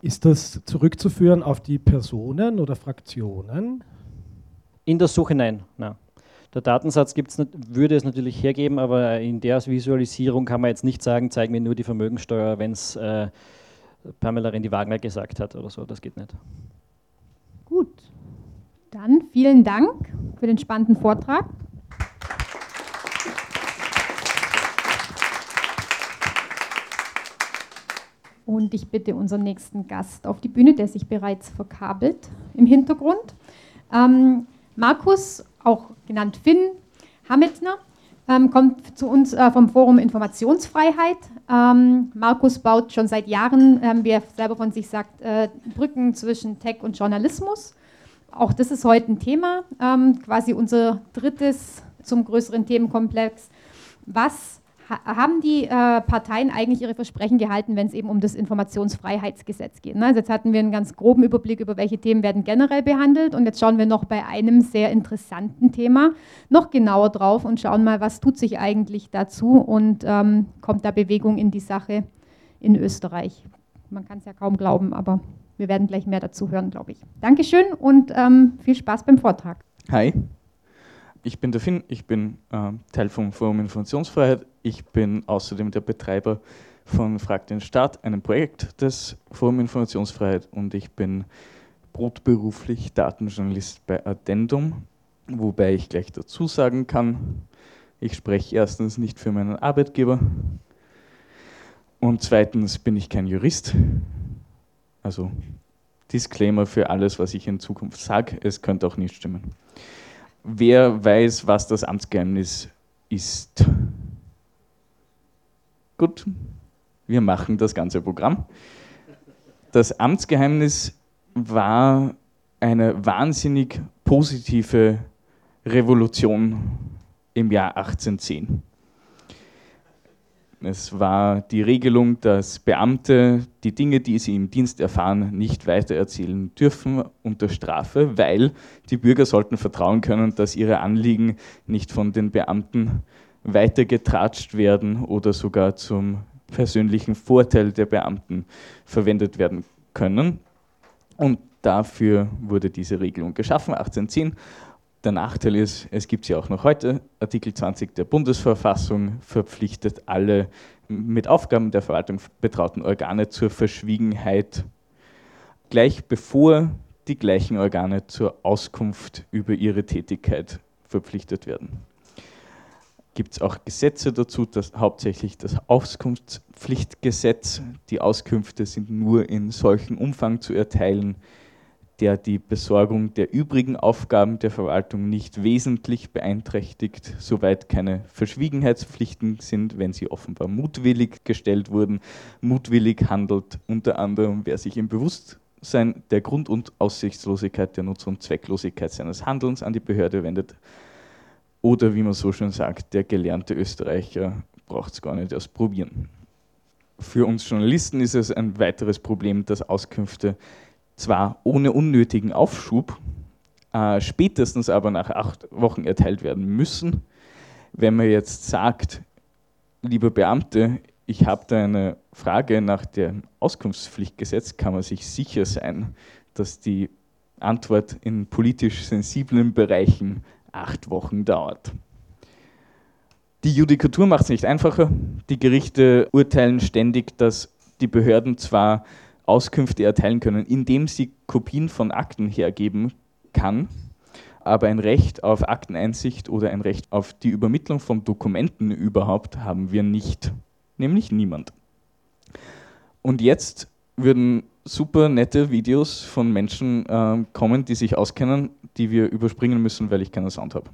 Ist das zurückzuführen auf die Personen oder Fraktionen? In der Suche nein. nein. Der Datensatz gibt's, würde es natürlich hergeben, aber in der Visualisierung kann man jetzt nicht sagen, zeigen wir nur die Vermögensteuer, wenn es äh, Pamela Rendi-Wagner gesagt hat oder so. Das geht nicht. Gut. Dann vielen Dank für den spannenden Vortrag. Und ich bitte unseren nächsten Gast auf die Bühne, der sich bereits verkabelt im Hintergrund. Ähm, Markus, auch genannt Finn Hametner, ähm, kommt zu uns äh, vom Forum Informationsfreiheit. Ähm, Markus baut schon seit Jahren, ähm, wie er selber von sich sagt, äh, Brücken zwischen Tech und Journalismus. Auch das ist heute ein Thema, ähm, quasi unser drittes zum größeren Themenkomplex. Was haben die äh, Parteien eigentlich ihre Versprechen gehalten, wenn es eben um das Informationsfreiheitsgesetz geht? Ne? Also jetzt hatten wir einen ganz groben Überblick über welche Themen werden generell behandelt und jetzt schauen wir noch bei einem sehr interessanten Thema noch genauer drauf und schauen mal, was tut sich eigentlich dazu und ähm, kommt da Bewegung in die Sache in Österreich. Man kann es ja kaum glauben, aber wir werden gleich mehr dazu hören, glaube ich. Dankeschön und ähm, viel Spaß beim Vortrag. Hi, ich bin der Finn, ich bin äh, Teil vom Forum Informationsfreiheit. Ich bin außerdem der Betreiber von Frag den Staat, einem Projekt des Forum Informationsfreiheit und ich bin brotberuflich Datenjournalist bei Addendum, wobei ich gleich dazu sagen kann, ich spreche erstens nicht für meinen Arbeitgeber und zweitens bin ich kein Jurist. Also Disclaimer für alles, was ich in Zukunft sage, es könnte auch nicht stimmen. Wer weiß, was das Amtsgeheimnis ist? Gut, wir machen das ganze Programm. Das Amtsgeheimnis war eine wahnsinnig positive Revolution im Jahr 1810. Es war die Regelung, dass Beamte die Dinge, die sie im Dienst erfahren, nicht weitererzählen dürfen unter Strafe, weil die Bürger sollten vertrauen können, dass ihre Anliegen nicht von den Beamten weitergetratscht werden oder sogar zum persönlichen Vorteil der Beamten verwendet werden können. Und dafür wurde diese Regelung geschaffen, 1810. Der Nachteil ist, es gibt sie auch noch heute. Artikel 20 der Bundesverfassung verpflichtet alle mit Aufgaben der Verwaltung betrauten Organe zur Verschwiegenheit, gleich bevor die gleichen Organe zur Auskunft über ihre Tätigkeit verpflichtet werden. Gibt es auch Gesetze dazu, dass hauptsächlich das Auskunftspflichtgesetz, die Auskünfte sind nur in solchem Umfang zu erteilen, der die Besorgung der übrigen Aufgaben der Verwaltung nicht wesentlich beeinträchtigt, soweit keine Verschwiegenheitspflichten sind, wenn sie offenbar mutwillig gestellt wurden. Mutwillig handelt unter anderem, wer sich im Bewusstsein der Grund- und Aussichtslosigkeit, der Nutz- und Zwecklosigkeit seines Handelns an die Behörde wendet. Oder wie man so schön sagt, der gelernte Österreicher braucht es gar nicht erst probieren. Für uns Journalisten ist es ein weiteres Problem, dass Auskünfte zwar ohne unnötigen Aufschub, äh, spätestens aber nach acht Wochen erteilt werden müssen. Wenn man jetzt sagt, lieber Beamte, ich habe da eine Frage nach dem Auskunftspflichtgesetz, kann man sich sicher sein, dass die Antwort in politisch sensiblen Bereichen acht Wochen dauert. Die Judikatur macht es nicht einfacher. Die Gerichte urteilen ständig, dass die Behörden zwar Auskünfte erteilen können, indem sie Kopien von Akten hergeben kann. Aber ein Recht auf Akteneinsicht oder ein Recht auf die Übermittlung von Dokumenten überhaupt haben wir nicht. Nämlich niemand. Und jetzt würden super nette Videos von Menschen äh, kommen, die sich auskennen, die wir überspringen müssen, weil ich keinen Sound habe.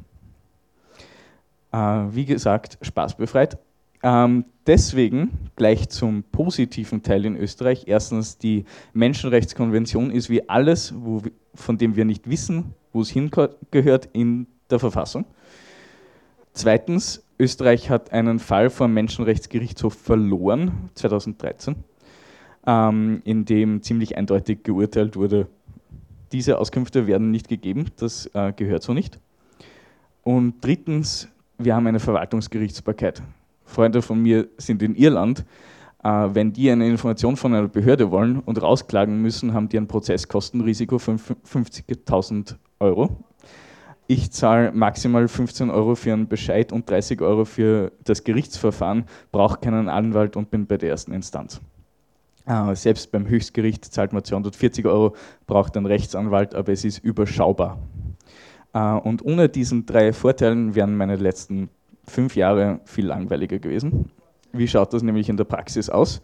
Äh, wie gesagt, spaßbefreit. Ähm, deswegen gleich zum positiven Teil in Österreich. Erstens, die Menschenrechtskonvention ist wie alles, wo, von dem wir nicht wissen, wo es hingehört, in der Verfassung. Zweitens, Österreich hat einen Fall vom Menschenrechtsgerichtshof verloren, 2013, ähm, in dem ziemlich eindeutig geurteilt wurde, diese Auskünfte werden nicht gegeben, das äh, gehört so nicht. Und drittens, wir haben eine Verwaltungsgerichtsbarkeit. Freunde von mir sind in Irland. Äh, wenn die eine Information von einer Behörde wollen und rausklagen müssen, haben die ein Prozesskostenrisiko von 50.000 Euro. Ich zahle maximal 15 Euro für einen Bescheid und 30 Euro für das Gerichtsverfahren, brauche keinen Anwalt und bin bei der ersten Instanz. Äh, selbst beim Höchstgericht zahlt man 240 Euro, braucht einen Rechtsanwalt, aber es ist überschaubar. Äh, und ohne diesen drei Vorteilen wären meine letzten fünf Jahre viel langweiliger gewesen. Wie schaut das nämlich in der Praxis aus?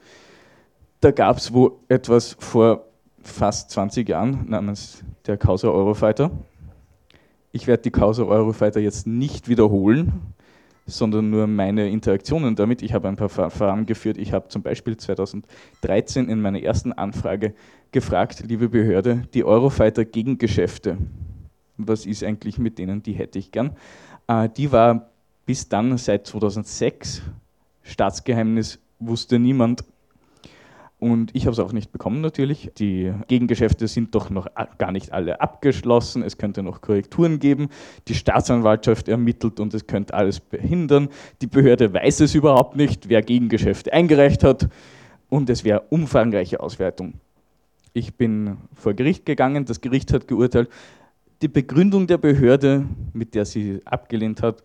Da gab es wo etwas vor fast 20 Jahren namens der Causa Eurofighter. Ich werde die Causa Eurofighter jetzt nicht wiederholen, sondern nur meine Interaktionen damit. Ich habe ein paar Verfahren geführt. Ich habe zum Beispiel 2013 in meiner ersten Anfrage gefragt, liebe Behörde, die Eurofighter Gegengeschäfte, was ist eigentlich mit denen, die hätte ich gern. Äh, die war bis dann seit 2006 Staatsgeheimnis wusste niemand. Und ich habe es auch nicht bekommen natürlich. Die Gegengeschäfte sind doch noch gar nicht alle abgeschlossen. Es könnte noch Korrekturen geben. Die Staatsanwaltschaft ermittelt und es könnte alles behindern. Die Behörde weiß es überhaupt nicht, wer Gegengeschäfte eingereicht hat. Und es wäre umfangreiche Auswertung. Ich bin vor Gericht gegangen. Das Gericht hat geurteilt, die Begründung der Behörde, mit der sie abgelehnt hat,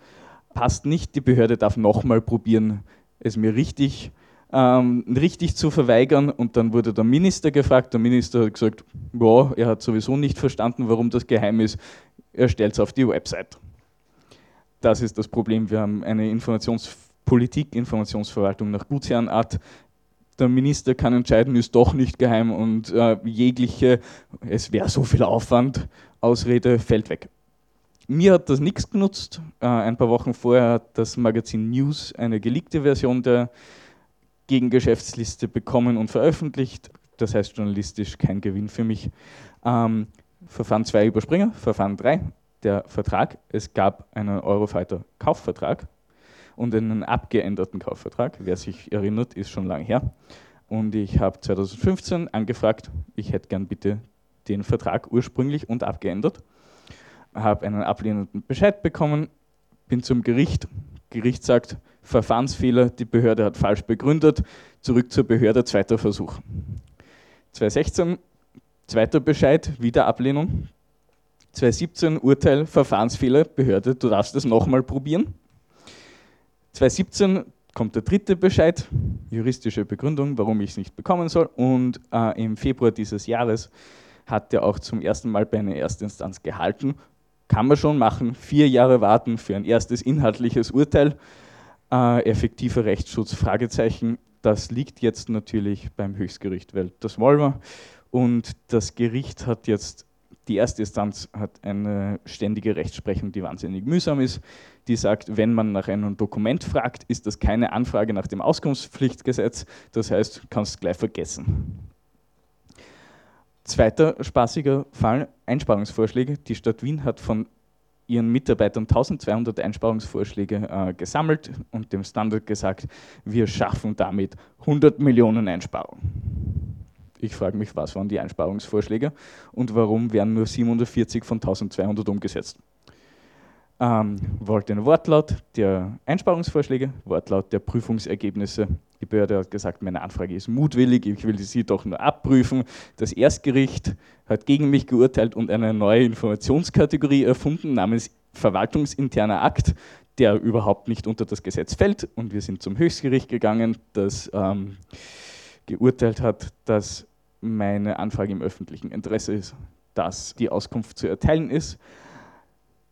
passt nicht, die Behörde darf nochmal probieren, es mir richtig, ähm, richtig zu verweigern. Und dann wurde der Minister gefragt, der Minister hat gesagt, ja, er hat sowieso nicht verstanden, warum das geheim ist, er stellt es auf die Website. Das ist das Problem, wir haben eine Informationspolitik, Informationsverwaltung nach Gutsherrenart. Der Minister kann entscheiden, ist doch nicht geheim und äh, jegliche, es wäre so viel Aufwand, Ausrede fällt weg. Mir hat das nichts genutzt. Äh, ein paar Wochen vorher hat das Magazin News eine geleakte Version der Gegengeschäftsliste bekommen und veröffentlicht. Das heißt journalistisch kein Gewinn für mich. Ähm, Verfahren 2 Überspringer, Verfahren 3, der Vertrag. Es gab einen Eurofighter Kaufvertrag und einen abgeänderten Kaufvertrag. Wer sich erinnert, ist schon lange her. Und ich habe 2015 angefragt, ich hätte gern bitte den Vertrag ursprünglich und abgeändert habe einen ablehnenden Bescheid bekommen, bin zum Gericht. Gericht sagt, Verfahrensfehler, die Behörde hat falsch begründet, zurück zur Behörde, zweiter Versuch. 2016, zweiter Bescheid, wieder Ablehnung. 2017 Urteil, Verfahrensfehler, Behörde, du darfst es nochmal probieren. 2017 kommt der dritte Bescheid, juristische Begründung, warum ich es nicht bekommen soll. Und äh, im Februar dieses Jahres hat er auch zum ersten Mal bei einer Erstinstanz gehalten. Kann man schon machen, vier Jahre warten für ein erstes inhaltliches Urteil. Äh, effektiver Rechtsschutz, Fragezeichen. Das liegt jetzt natürlich beim Höchstgericht weil das wollen wir. Und das Gericht hat jetzt, die erste Instanz hat eine ständige Rechtsprechung, die wahnsinnig mühsam ist. Die sagt, wenn man nach einem Dokument fragt, ist das keine Anfrage nach dem Auskunftspflichtgesetz. Das heißt, kannst gleich vergessen. Zweiter spaßiger Fall, Einsparungsvorschläge. Die Stadt Wien hat von ihren Mitarbeitern 1200 Einsparungsvorschläge äh, gesammelt und dem Standard gesagt, wir schaffen damit 100 Millionen Einsparungen. Ich frage mich, was waren die Einsparungsvorschläge und warum werden nur 740 von 1200 umgesetzt? Ähm, wollte den Wortlaut der Einsparungsvorschläge, Wortlaut der Prüfungsergebnisse. Die Behörde hat gesagt, meine Anfrage ist mutwillig, ich will sie doch nur abprüfen. Das Erstgericht hat gegen mich geurteilt und eine neue Informationskategorie erfunden namens verwaltungsinterner Akt, der überhaupt nicht unter das Gesetz fällt. Und wir sind zum Höchstgericht gegangen, das ähm, geurteilt hat, dass meine Anfrage im öffentlichen Interesse ist, dass die Auskunft zu erteilen ist.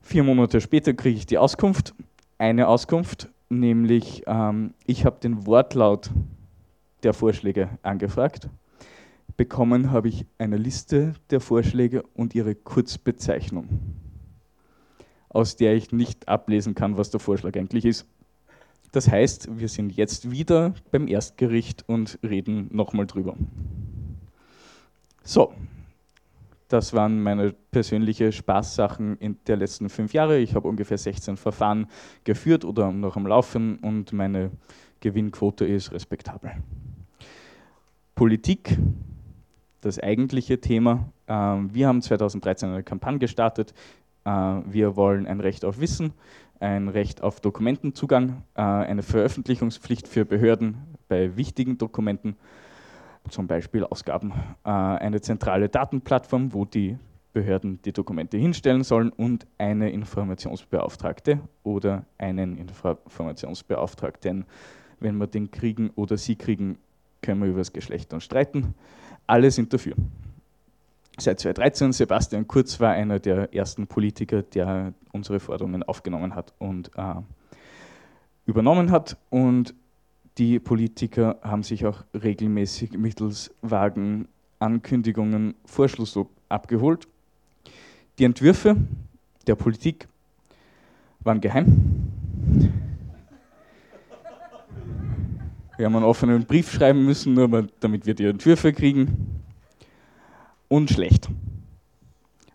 Vier Monate später kriege ich die Auskunft, eine Auskunft, nämlich ähm, ich habe den Wortlaut der Vorschläge angefragt. Bekommen habe ich eine Liste der Vorschläge und ihre Kurzbezeichnung, aus der ich nicht ablesen kann, was der Vorschlag eigentlich ist. Das heißt, wir sind jetzt wieder beim Erstgericht und reden nochmal drüber. So, das waren meine persönlichen Spaßsachen in der letzten fünf Jahre. Ich habe ungefähr 16 Verfahren geführt oder noch am Laufen und meine Gewinnquote ist respektabel. Politik, das eigentliche Thema. Ähm, wir haben 2013 eine Kampagne gestartet. Äh, wir wollen ein Recht auf Wissen, ein Recht auf Dokumentenzugang, äh, eine Veröffentlichungspflicht für Behörden bei wichtigen Dokumenten zum Beispiel Ausgaben, äh, eine zentrale Datenplattform, wo die Behörden die Dokumente hinstellen sollen und eine Informationsbeauftragte oder einen Informationsbeauftragten. Wenn wir den kriegen oder sie kriegen, können wir über das Geschlecht dann streiten. Alle sind dafür. Seit 2013, Sebastian Kurz war einer der ersten Politiker, der unsere Forderungen aufgenommen hat und äh, übernommen hat. Und die Politiker haben sich auch regelmäßig mittels vagen Ankündigungen Vorschlussdruck abgeholt. Die Entwürfe der Politik waren geheim. Wir haben einen offenen Brief schreiben müssen, nur damit wir die Entwürfe kriegen. Und schlecht.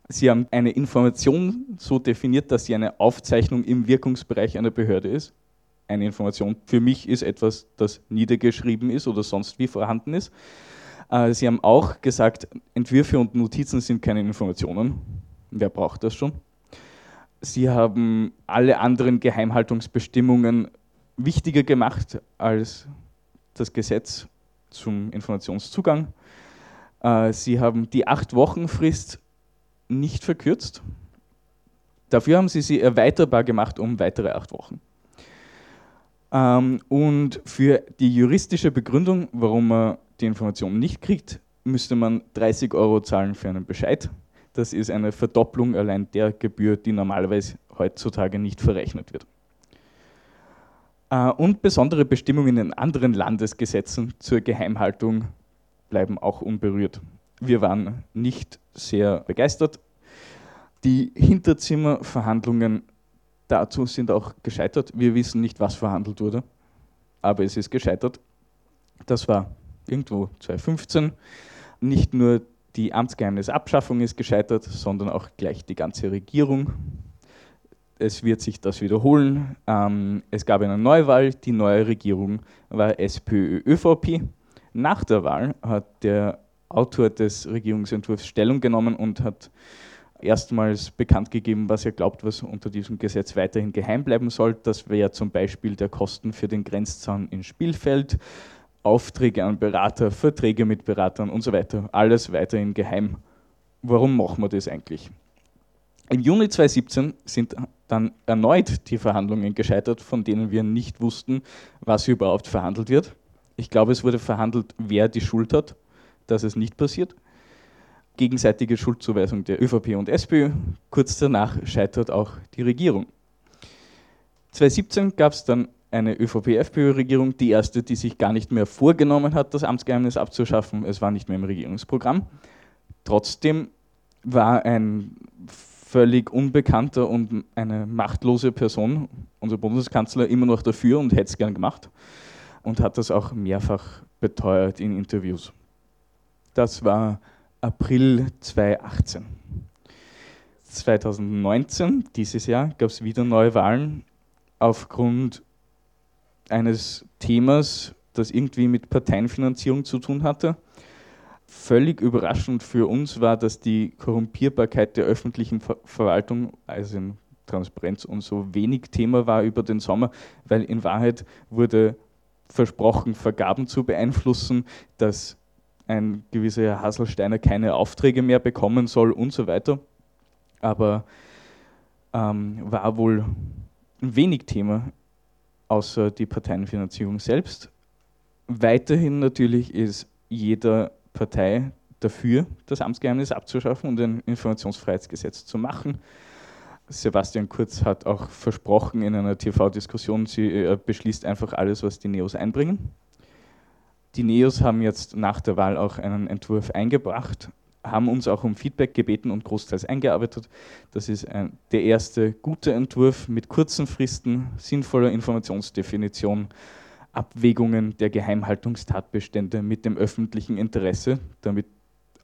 Sie haben eine Information so definiert, dass sie eine Aufzeichnung im Wirkungsbereich einer Behörde ist eine Information für mich ist etwas, das niedergeschrieben ist oder sonst wie vorhanden ist. Äh, Sie haben auch gesagt, Entwürfe und Notizen sind keine Informationen. Wer braucht das schon? Sie haben alle anderen Geheimhaltungsbestimmungen wichtiger gemacht als das Gesetz zum Informationszugang. Äh, Sie haben die acht Wochen Frist nicht verkürzt. Dafür haben Sie sie erweiterbar gemacht um weitere acht Wochen. Ähm, und für die juristische Begründung, warum man die Information nicht kriegt, müsste man 30 Euro zahlen für einen Bescheid. Das ist eine Verdopplung allein der Gebühr, die normalerweise heutzutage nicht verrechnet wird. Äh, und besondere Bestimmungen in anderen Landesgesetzen zur Geheimhaltung bleiben auch unberührt. Wir waren nicht sehr begeistert. Die Hinterzimmerverhandlungen dazu sind auch gescheitert. Wir wissen nicht, was verhandelt wurde, aber es ist gescheitert. Das war irgendwo 2015. Nicht nur die Amtsgeheimnisabschaffung ist gescheitert, sondern auch gleich die ganze Regierung. Es wird sich das wiederholen. Ähm, es gab eine Neuwahl. Die neue Regierung war SPÖ-ÖVP. Nach der Wahl hat der Autor des Regierungsentwurfs Stellung genommen und hat erstmals bekannt gegeben, was er glaubt, was unter diesem Gesetz weiterhin geheim bleiben soll. Das wäre zum Beispiel der Kosten für den Grenzzaun in Spielfeld, Aufträge an Berater, Verträge mit Beratern und so weiter. Alles weiterhin geheim. Warum machen wir das eigentlich? Im Juni 2017 sind dann erneut die Verhandlungen gescheitert, von denen wir nicht wussten, was überhaupt verhandelt wird. Ich glaube, es wurde verhandelt, wer die Schuld hat, dass es nicht passiert. Gegenseitige Schuldzuweisung der ÖVP und SPÖ. Kurz danach scheitert auch die Regierung. 2017 gab es dann eine ÖVP-FPÖ-Regierung, die erste, die sich gar nicht mehr vorgenommen hat, das Amtsgeheimnis abzuschaffen. Es war nicht mehr im Regierungsprogramm. Trotzdem war ein völlig unbekannter und eine machtlose Person, unser Bundeskanzler, immer noch dafür und hätte es gern gemacht und hat das auch mehrfach beteuert in Interviews. Das war April 2018. 2019, dieses Jahr, gab es wieder neue Wahlen aufgrund eines Themas, das irgendwie mit Parteienfinanzierung zu tun hatte. Völlig überraschend für uns war, dass die Korrumpierbarkeit der öffentlichen Ver Verwaltung, also in Transparenz und so, wenig Thema war über den Sommer, weil in Wahrheit wurde versprochen, Vergaben zu beeinflussen, dass ein gewisser Herr Hasselsteiner keine Aufträge mehr bekommen soll und so weiter. Aber ähm, war wohl wenig Thema, außer die Parteienfinanzierung selbst. Weiterhin natürlich ist jeder Partei dafür, das Amtsgeheimnis abzuschaffen und ein Informationsfreiheitsgesetz zu machen. Sebastian Kurz hat auch versprochen in einer TV-Diskussion, sie äh, beschließt einfach alles, was die Neos einbringen. Die Neos haben jetzt nach der Wahl auch einen Entwurf eingebracht, haben uns auch um Feedback gebeten und großteils eingearbeitet. Das ist ein, der erste gute Entwurf mit kurzen Fristen, sinnvoller Informationsdefinition, Abwägungen der Geheimhaltungstatbestände mit dem öffentlichen Interesse, damit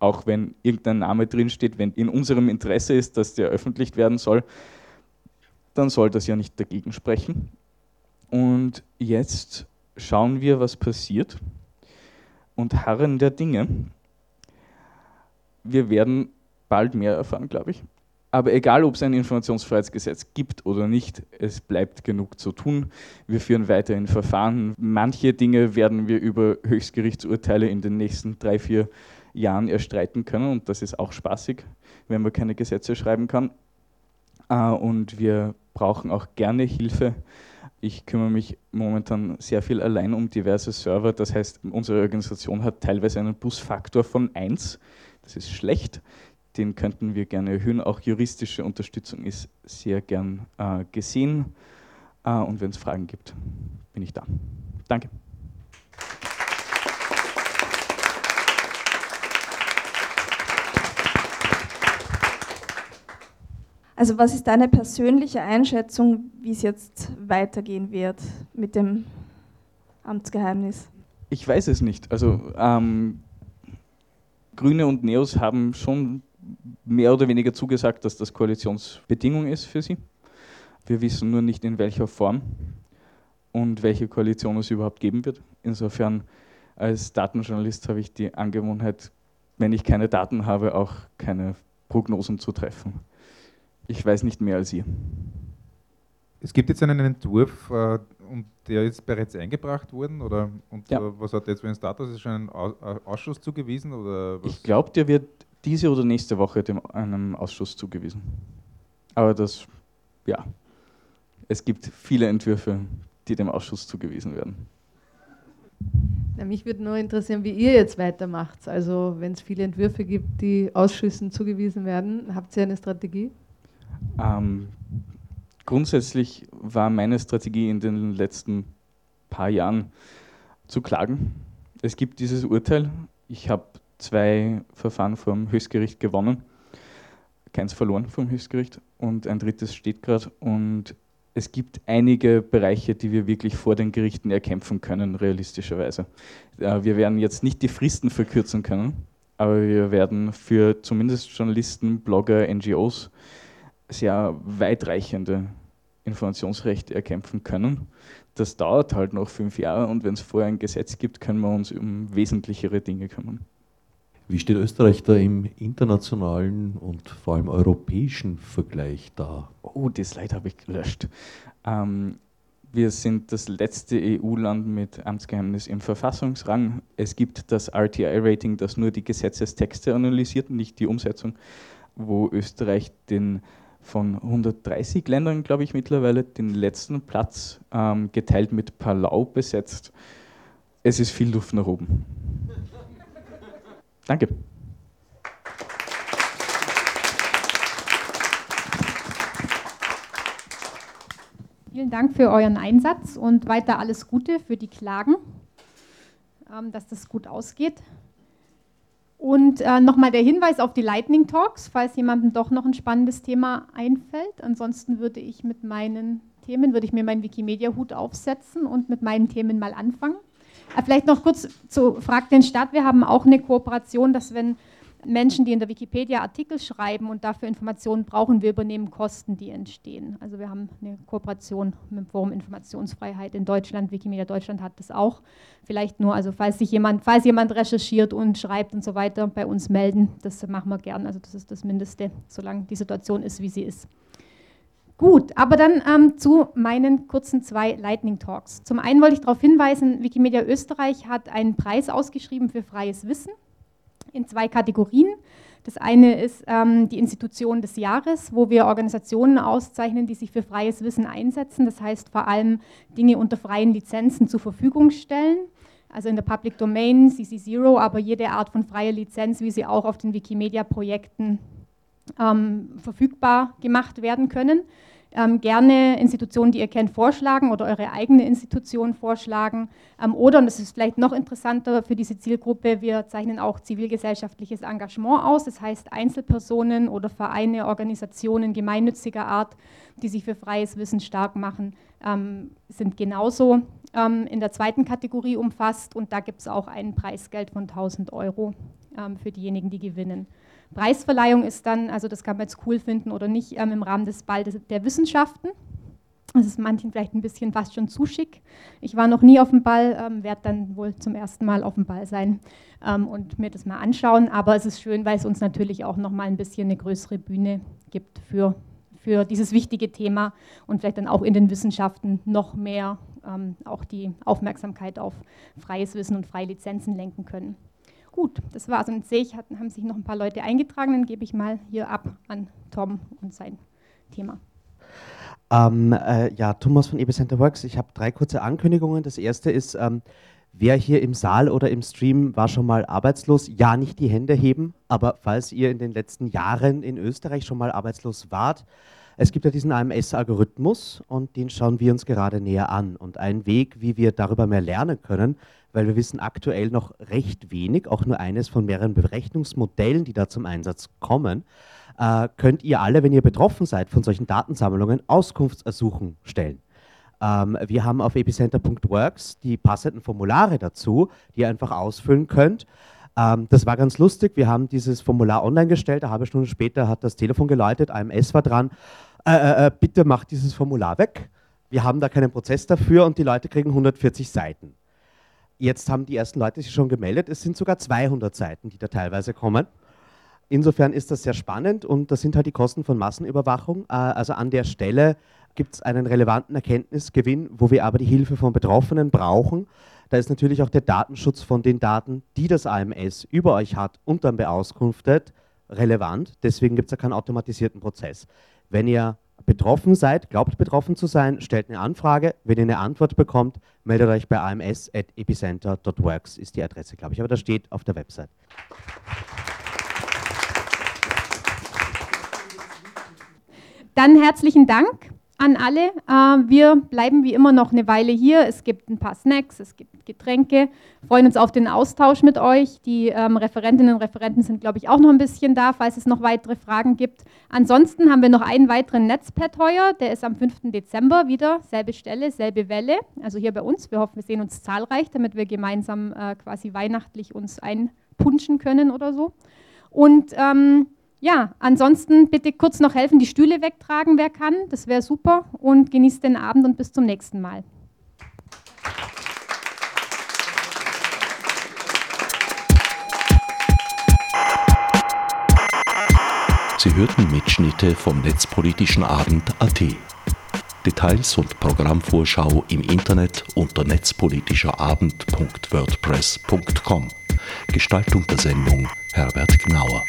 auch wenn irgendein Name drinsteht, wenn in unserem Interesse ist, dass der öffentlich werden soll, dann soll das ja nicht dagegen sprechen. Und jetzt schauen wir, was passiert und harren der Dinge. Wir werden bald mehr erfahren, glaube ich. Aber egal, ob es ein Informationsfreiheitsgesetz gibt oder nicht, es bleibt genug zu tun. Wir führen weiterhin Verfahren. Manche Dinge werden wir über Höchstgerichtsurteile in den nächsten drei, vier Jahren erstreiten können. Und das ist auch spaßig, wenn man keine Gesetze schreiben kann. Äh, und wir brauchen auch gerne Hilfe. Ich kümmere mich momentan sehr viel allein um diverse Server. Das heißt, unsere Organisation hat teilweise einen Busfaktor von 1. Das ist schlecht den könnten wir gerne erhöhen. Auch juristische Unterstützung ist sehr gern äh, gesehen. Äh, und wenn es Fragen gibt, bin ich da. Danke. Also was ist deine persönliche Einschätzung, wie es jetzt weitergehen wird mit dem Amtsgeheimnis? Ich weiß es nicht. Also ähm, Grüne und Neos haben schon mehr oder weniger zugesagt, dass das Koalitionsbedingung ist für sie. Wir wissen nur nicht, in welcher Form und welche Koalition es überhaupt geben wird. Insofern als Datenjournalist habe ich die Angewohnheit, wenn ich keine Daten habe, auch keine Prognosen zu treffen. Ich weiß nicht mehr als ihr. Es gibt jetzt einen Entwurf, äh, und der ist bereits eingebracht worden? Oder, und ja. was hat jetzt für einen Status? Ist schon ein Ausschuss zugewiesen? Oder was? Ich glaube, der wird diese oder nächste Woche dem, einem Ausschuss zugewiesen. Aber das, ja, es gibt viele Entwürfe, die dem Ausschuss zugewiesen werden. Na, mich würde nur interessieren, wie ihr jetzt weitermacht. Also wenn es viele Entwürfe gibt, die Ausschüssen zugewiesen werden, habt ihr eine Strategie? Ähm, grundsätzlich war meine Strategie in den letzten paar Jahren zu klagen. Es gibt dieses Urteil. Ich habe zwei Verfahren vom Höchstgericht gewonnen, keins verloren vom Höchstgericht und ein drittes steht gerade. Und es gibt einige Bereiche, die wir wirklich vor den Gerichten erkämpfen können, realistischerweise. Äh, wir werden jetzt nicht die Fristen verkürzen können, aber wir werden für zumindest Journalisten, Blogger, NGOs sehr weitreichende Informationsrechte erkämpfen können. Das dauert halt noch fünf Jahre und wenn es vorher ein Gesetz gibt, können wir uns um wesentlichere Dinge kümmern. Wie steht Österreich da im internationalen und vor allem europäischen Vergleich da? Oh, das Slide habe ich gelöscht. Ähm, wir sind das letzte EU-Land mit Amtsgeheimnis im Verfassungsrang. Es gibt das RTI-Rating, das nur die Gesetzestexte analysiert, nicht die Umsetzung, wo Österreich den von 130 Ländern, glaube ich, mittlerweile den letzten Platz ähm, geteilt mit Palau besetzt. Es ist viel Luft nach oben. Danke. Vielen Dank für euren Einsatz und weiter alles Gute für die Klagen, ähm, dass das gut ausgeht. Und äh, nochmal der Hinweis auf die Lightning Talks, falls jemandem doch noch ein spannendes Thema einfällt. Ansonsten würde ich mit meinen Themen, würde ich mir meinen Wikimedia-Hut aufsetzen und mit meinen Themen mal anfangen. Äh, vielleicht noch kurz zu Frag den Staat. Wir haben auch eine Kooperation, dass wenn Menschen, die in der Wikipedia Artikel schreiben und dafür Informationen brauchen, wir übernehmen Kosten, die entstehen. Also wir haben eine Kooperation mit dem Forum Informationsfreiheit in Deutschland. Wikimedia Deutschland hat das auch. Vielleicht nur, also falls sich jemand, falls jemand recherchiert und schreibt und so weiter, bei uns melden. Das machen wir gern. Also das ist das Mindeste, solange die Situation ist, wie sie ist. Gut, aber dann ähm, zu meinen kurzen zwei Lightning Talks. Zum einen wollte ich darauf hinweisen, Wikimedia Österreich hat einen Preis ausgeschrieben für freies Wissen in zwei Kategorien. Das eine ist ähm, die Institution des Jahres, wo wir Organisationen auszeichnen, die sich für freies Wissen einsetzen. Das heißt vor allem Dinge unter freien Lizenzen zur Verfügung stellen. Also in der Public Domain, CC0, aber jede Art von freier Lizenz, wie sie auch auf den Wikimedia-Projekten ähm, verfügbar gemacht werden können ähm, gerne Institutionen, die ihr kennt, vorschlagen oder eure eigene Institution vorschlagen. Ähm, oder, und das ist vielleicht noch interessanter für diese Zielgruppe, wir zeichnen auch zivilgesellschaftliches Engagement aus. Das heißt Einzelpersonen oder Vereine, Organisationen gemeinnütziger Art, die sich für freies Wissen stark machen, ähm, sind genauso ähm, in der zweiten Kategorie umfasst. Und da gibt es auch ein Preisgeld von 1000 Euro ähm, für diejenigen, die gewinnen. Preisverleihung ist dann, also das kann man jetzt cool finden oder nicht, ähm, im Rahmen des Ball der Wissenschaften. Das ist manchen vielleicht ein bisschen fast schon zu schick. Ich war noch nie auf dem Ball, ähm, werde dann wohl zum ersten Mal auf dem Ball sein ähm, und mir das mal anschauen. Aber es ist schön, weil es uns natürlich auch noch mal ein bisschen eine größere Bühne gibt für, für dieses wichtige Thema und vielleicht dann auch in den Wissenschaften noch mehr ähm, auch die Aufmerksamkeit auf freies Wissen und freie Lizenzen lenken können. Gut, das war's. Und sehe ich, haben sich noch ein paar Leute eingetragen. Dann gebe ich mal hier ab an Tom und sein Thema. Ähm, äh, ja, Thomas von Epicenter Works. Ich habe drei kurze Ankündigungen. Das erste ist, ähm, wer hier im Saal oder im Stream war schon mal arbeitslos? Ja, nicht die Hände heben, aber falls ihr in den letzten Jahren in Österreich schon mal arbeitslos wart, es gibt ja diesen AMS-Algorithmus und den schauen wir uns gerade näher an. Und ein Weg, wie wir darüber mehr lernen können, weil wir wissen aktuell noch recht wenig, auch nur eines von mehreren Berechnungsmodellen, die da zum Einsatz kommen, äh, könnt ihr alle, wenn ihr betroffen seid von solchen Datensammlungen, Auskunftsersuchen stellen. Ähm, wir haben auf epicenter.works die passenden Formulare dazu, die ihr einfach ausfüllen könnt. Ähm, das war ganz lustig. Wir haben dieses Formular online gestellt. Eine halbe Stunde später hat das Telefon geläutet, AMS war dran. Äh, äh, äh, bitte macht dieses Formular weg. Wir haben da keinen Prozess dafür und die Leute kriegen 140 Seiten. Jetzt haben die ersten Leute sich schon gemeldet. Es sind sogar 200 Seiten, die da teilweise kommen. Insofern ist das sehr spannend und das sind halt die Kosten von Massenüberwachung. Äh, also an der Stelle gibt es einen relevanten Erkenntnisgewinn, wo wir aber die Hilfe von Betroffenen brauchen. Da ist natürlich auch der Datenschutz von den Daten, die das AMS über euch hat und dann beauskunftet, relevant. Deswegen gibt es ja keinen automatisierten Prozess. Wenn ihr betroffen seid, glaubt betroffen zu sein, stellt eine Anfrage. Wenn ihr eine Antwort bekommt, meldet euch bei ams.epicenter.works ist die Adresse, glaube ich. Aber das steht auf der Website. Dann herzlichen Dank an alle. Äh, wir bleiben wie immer noch eine Weile hier. Es gibt ein paar Snacks, es gibt Getränke. Freuen uns auf den Austausch mit euch. Die ähm, Referentinnen und Referenten sind, glaube ich, auch noch ein bisschen da, falls es noch weitere Fragen gibt. Ansonsten haben wir noch einen weiteren Netzpad heuer. Der ist am 5. Dezember wieder. Selbe Stelle, selbe Welle. Also hier bei uns. Wir hoffen, wir sehen uns zahlreich, damit wir gemeinsam äh, quasi weihnachtlich uns einpunschen können oder so. Und ähm, ja, ansonsten bitte kurz noch helfen, die Stühle wegtragen, wer kann. Das wäre super. Und genießt den Abend und bis zum nächsten Mal. Sie hörten Mitschnitte vom Netzpolitischen Abend AT. Details und Programmvorschau im Internet unter netzpolitischerabend.wordpress.com. Gestaltung der Sendung Herbert Gnauer.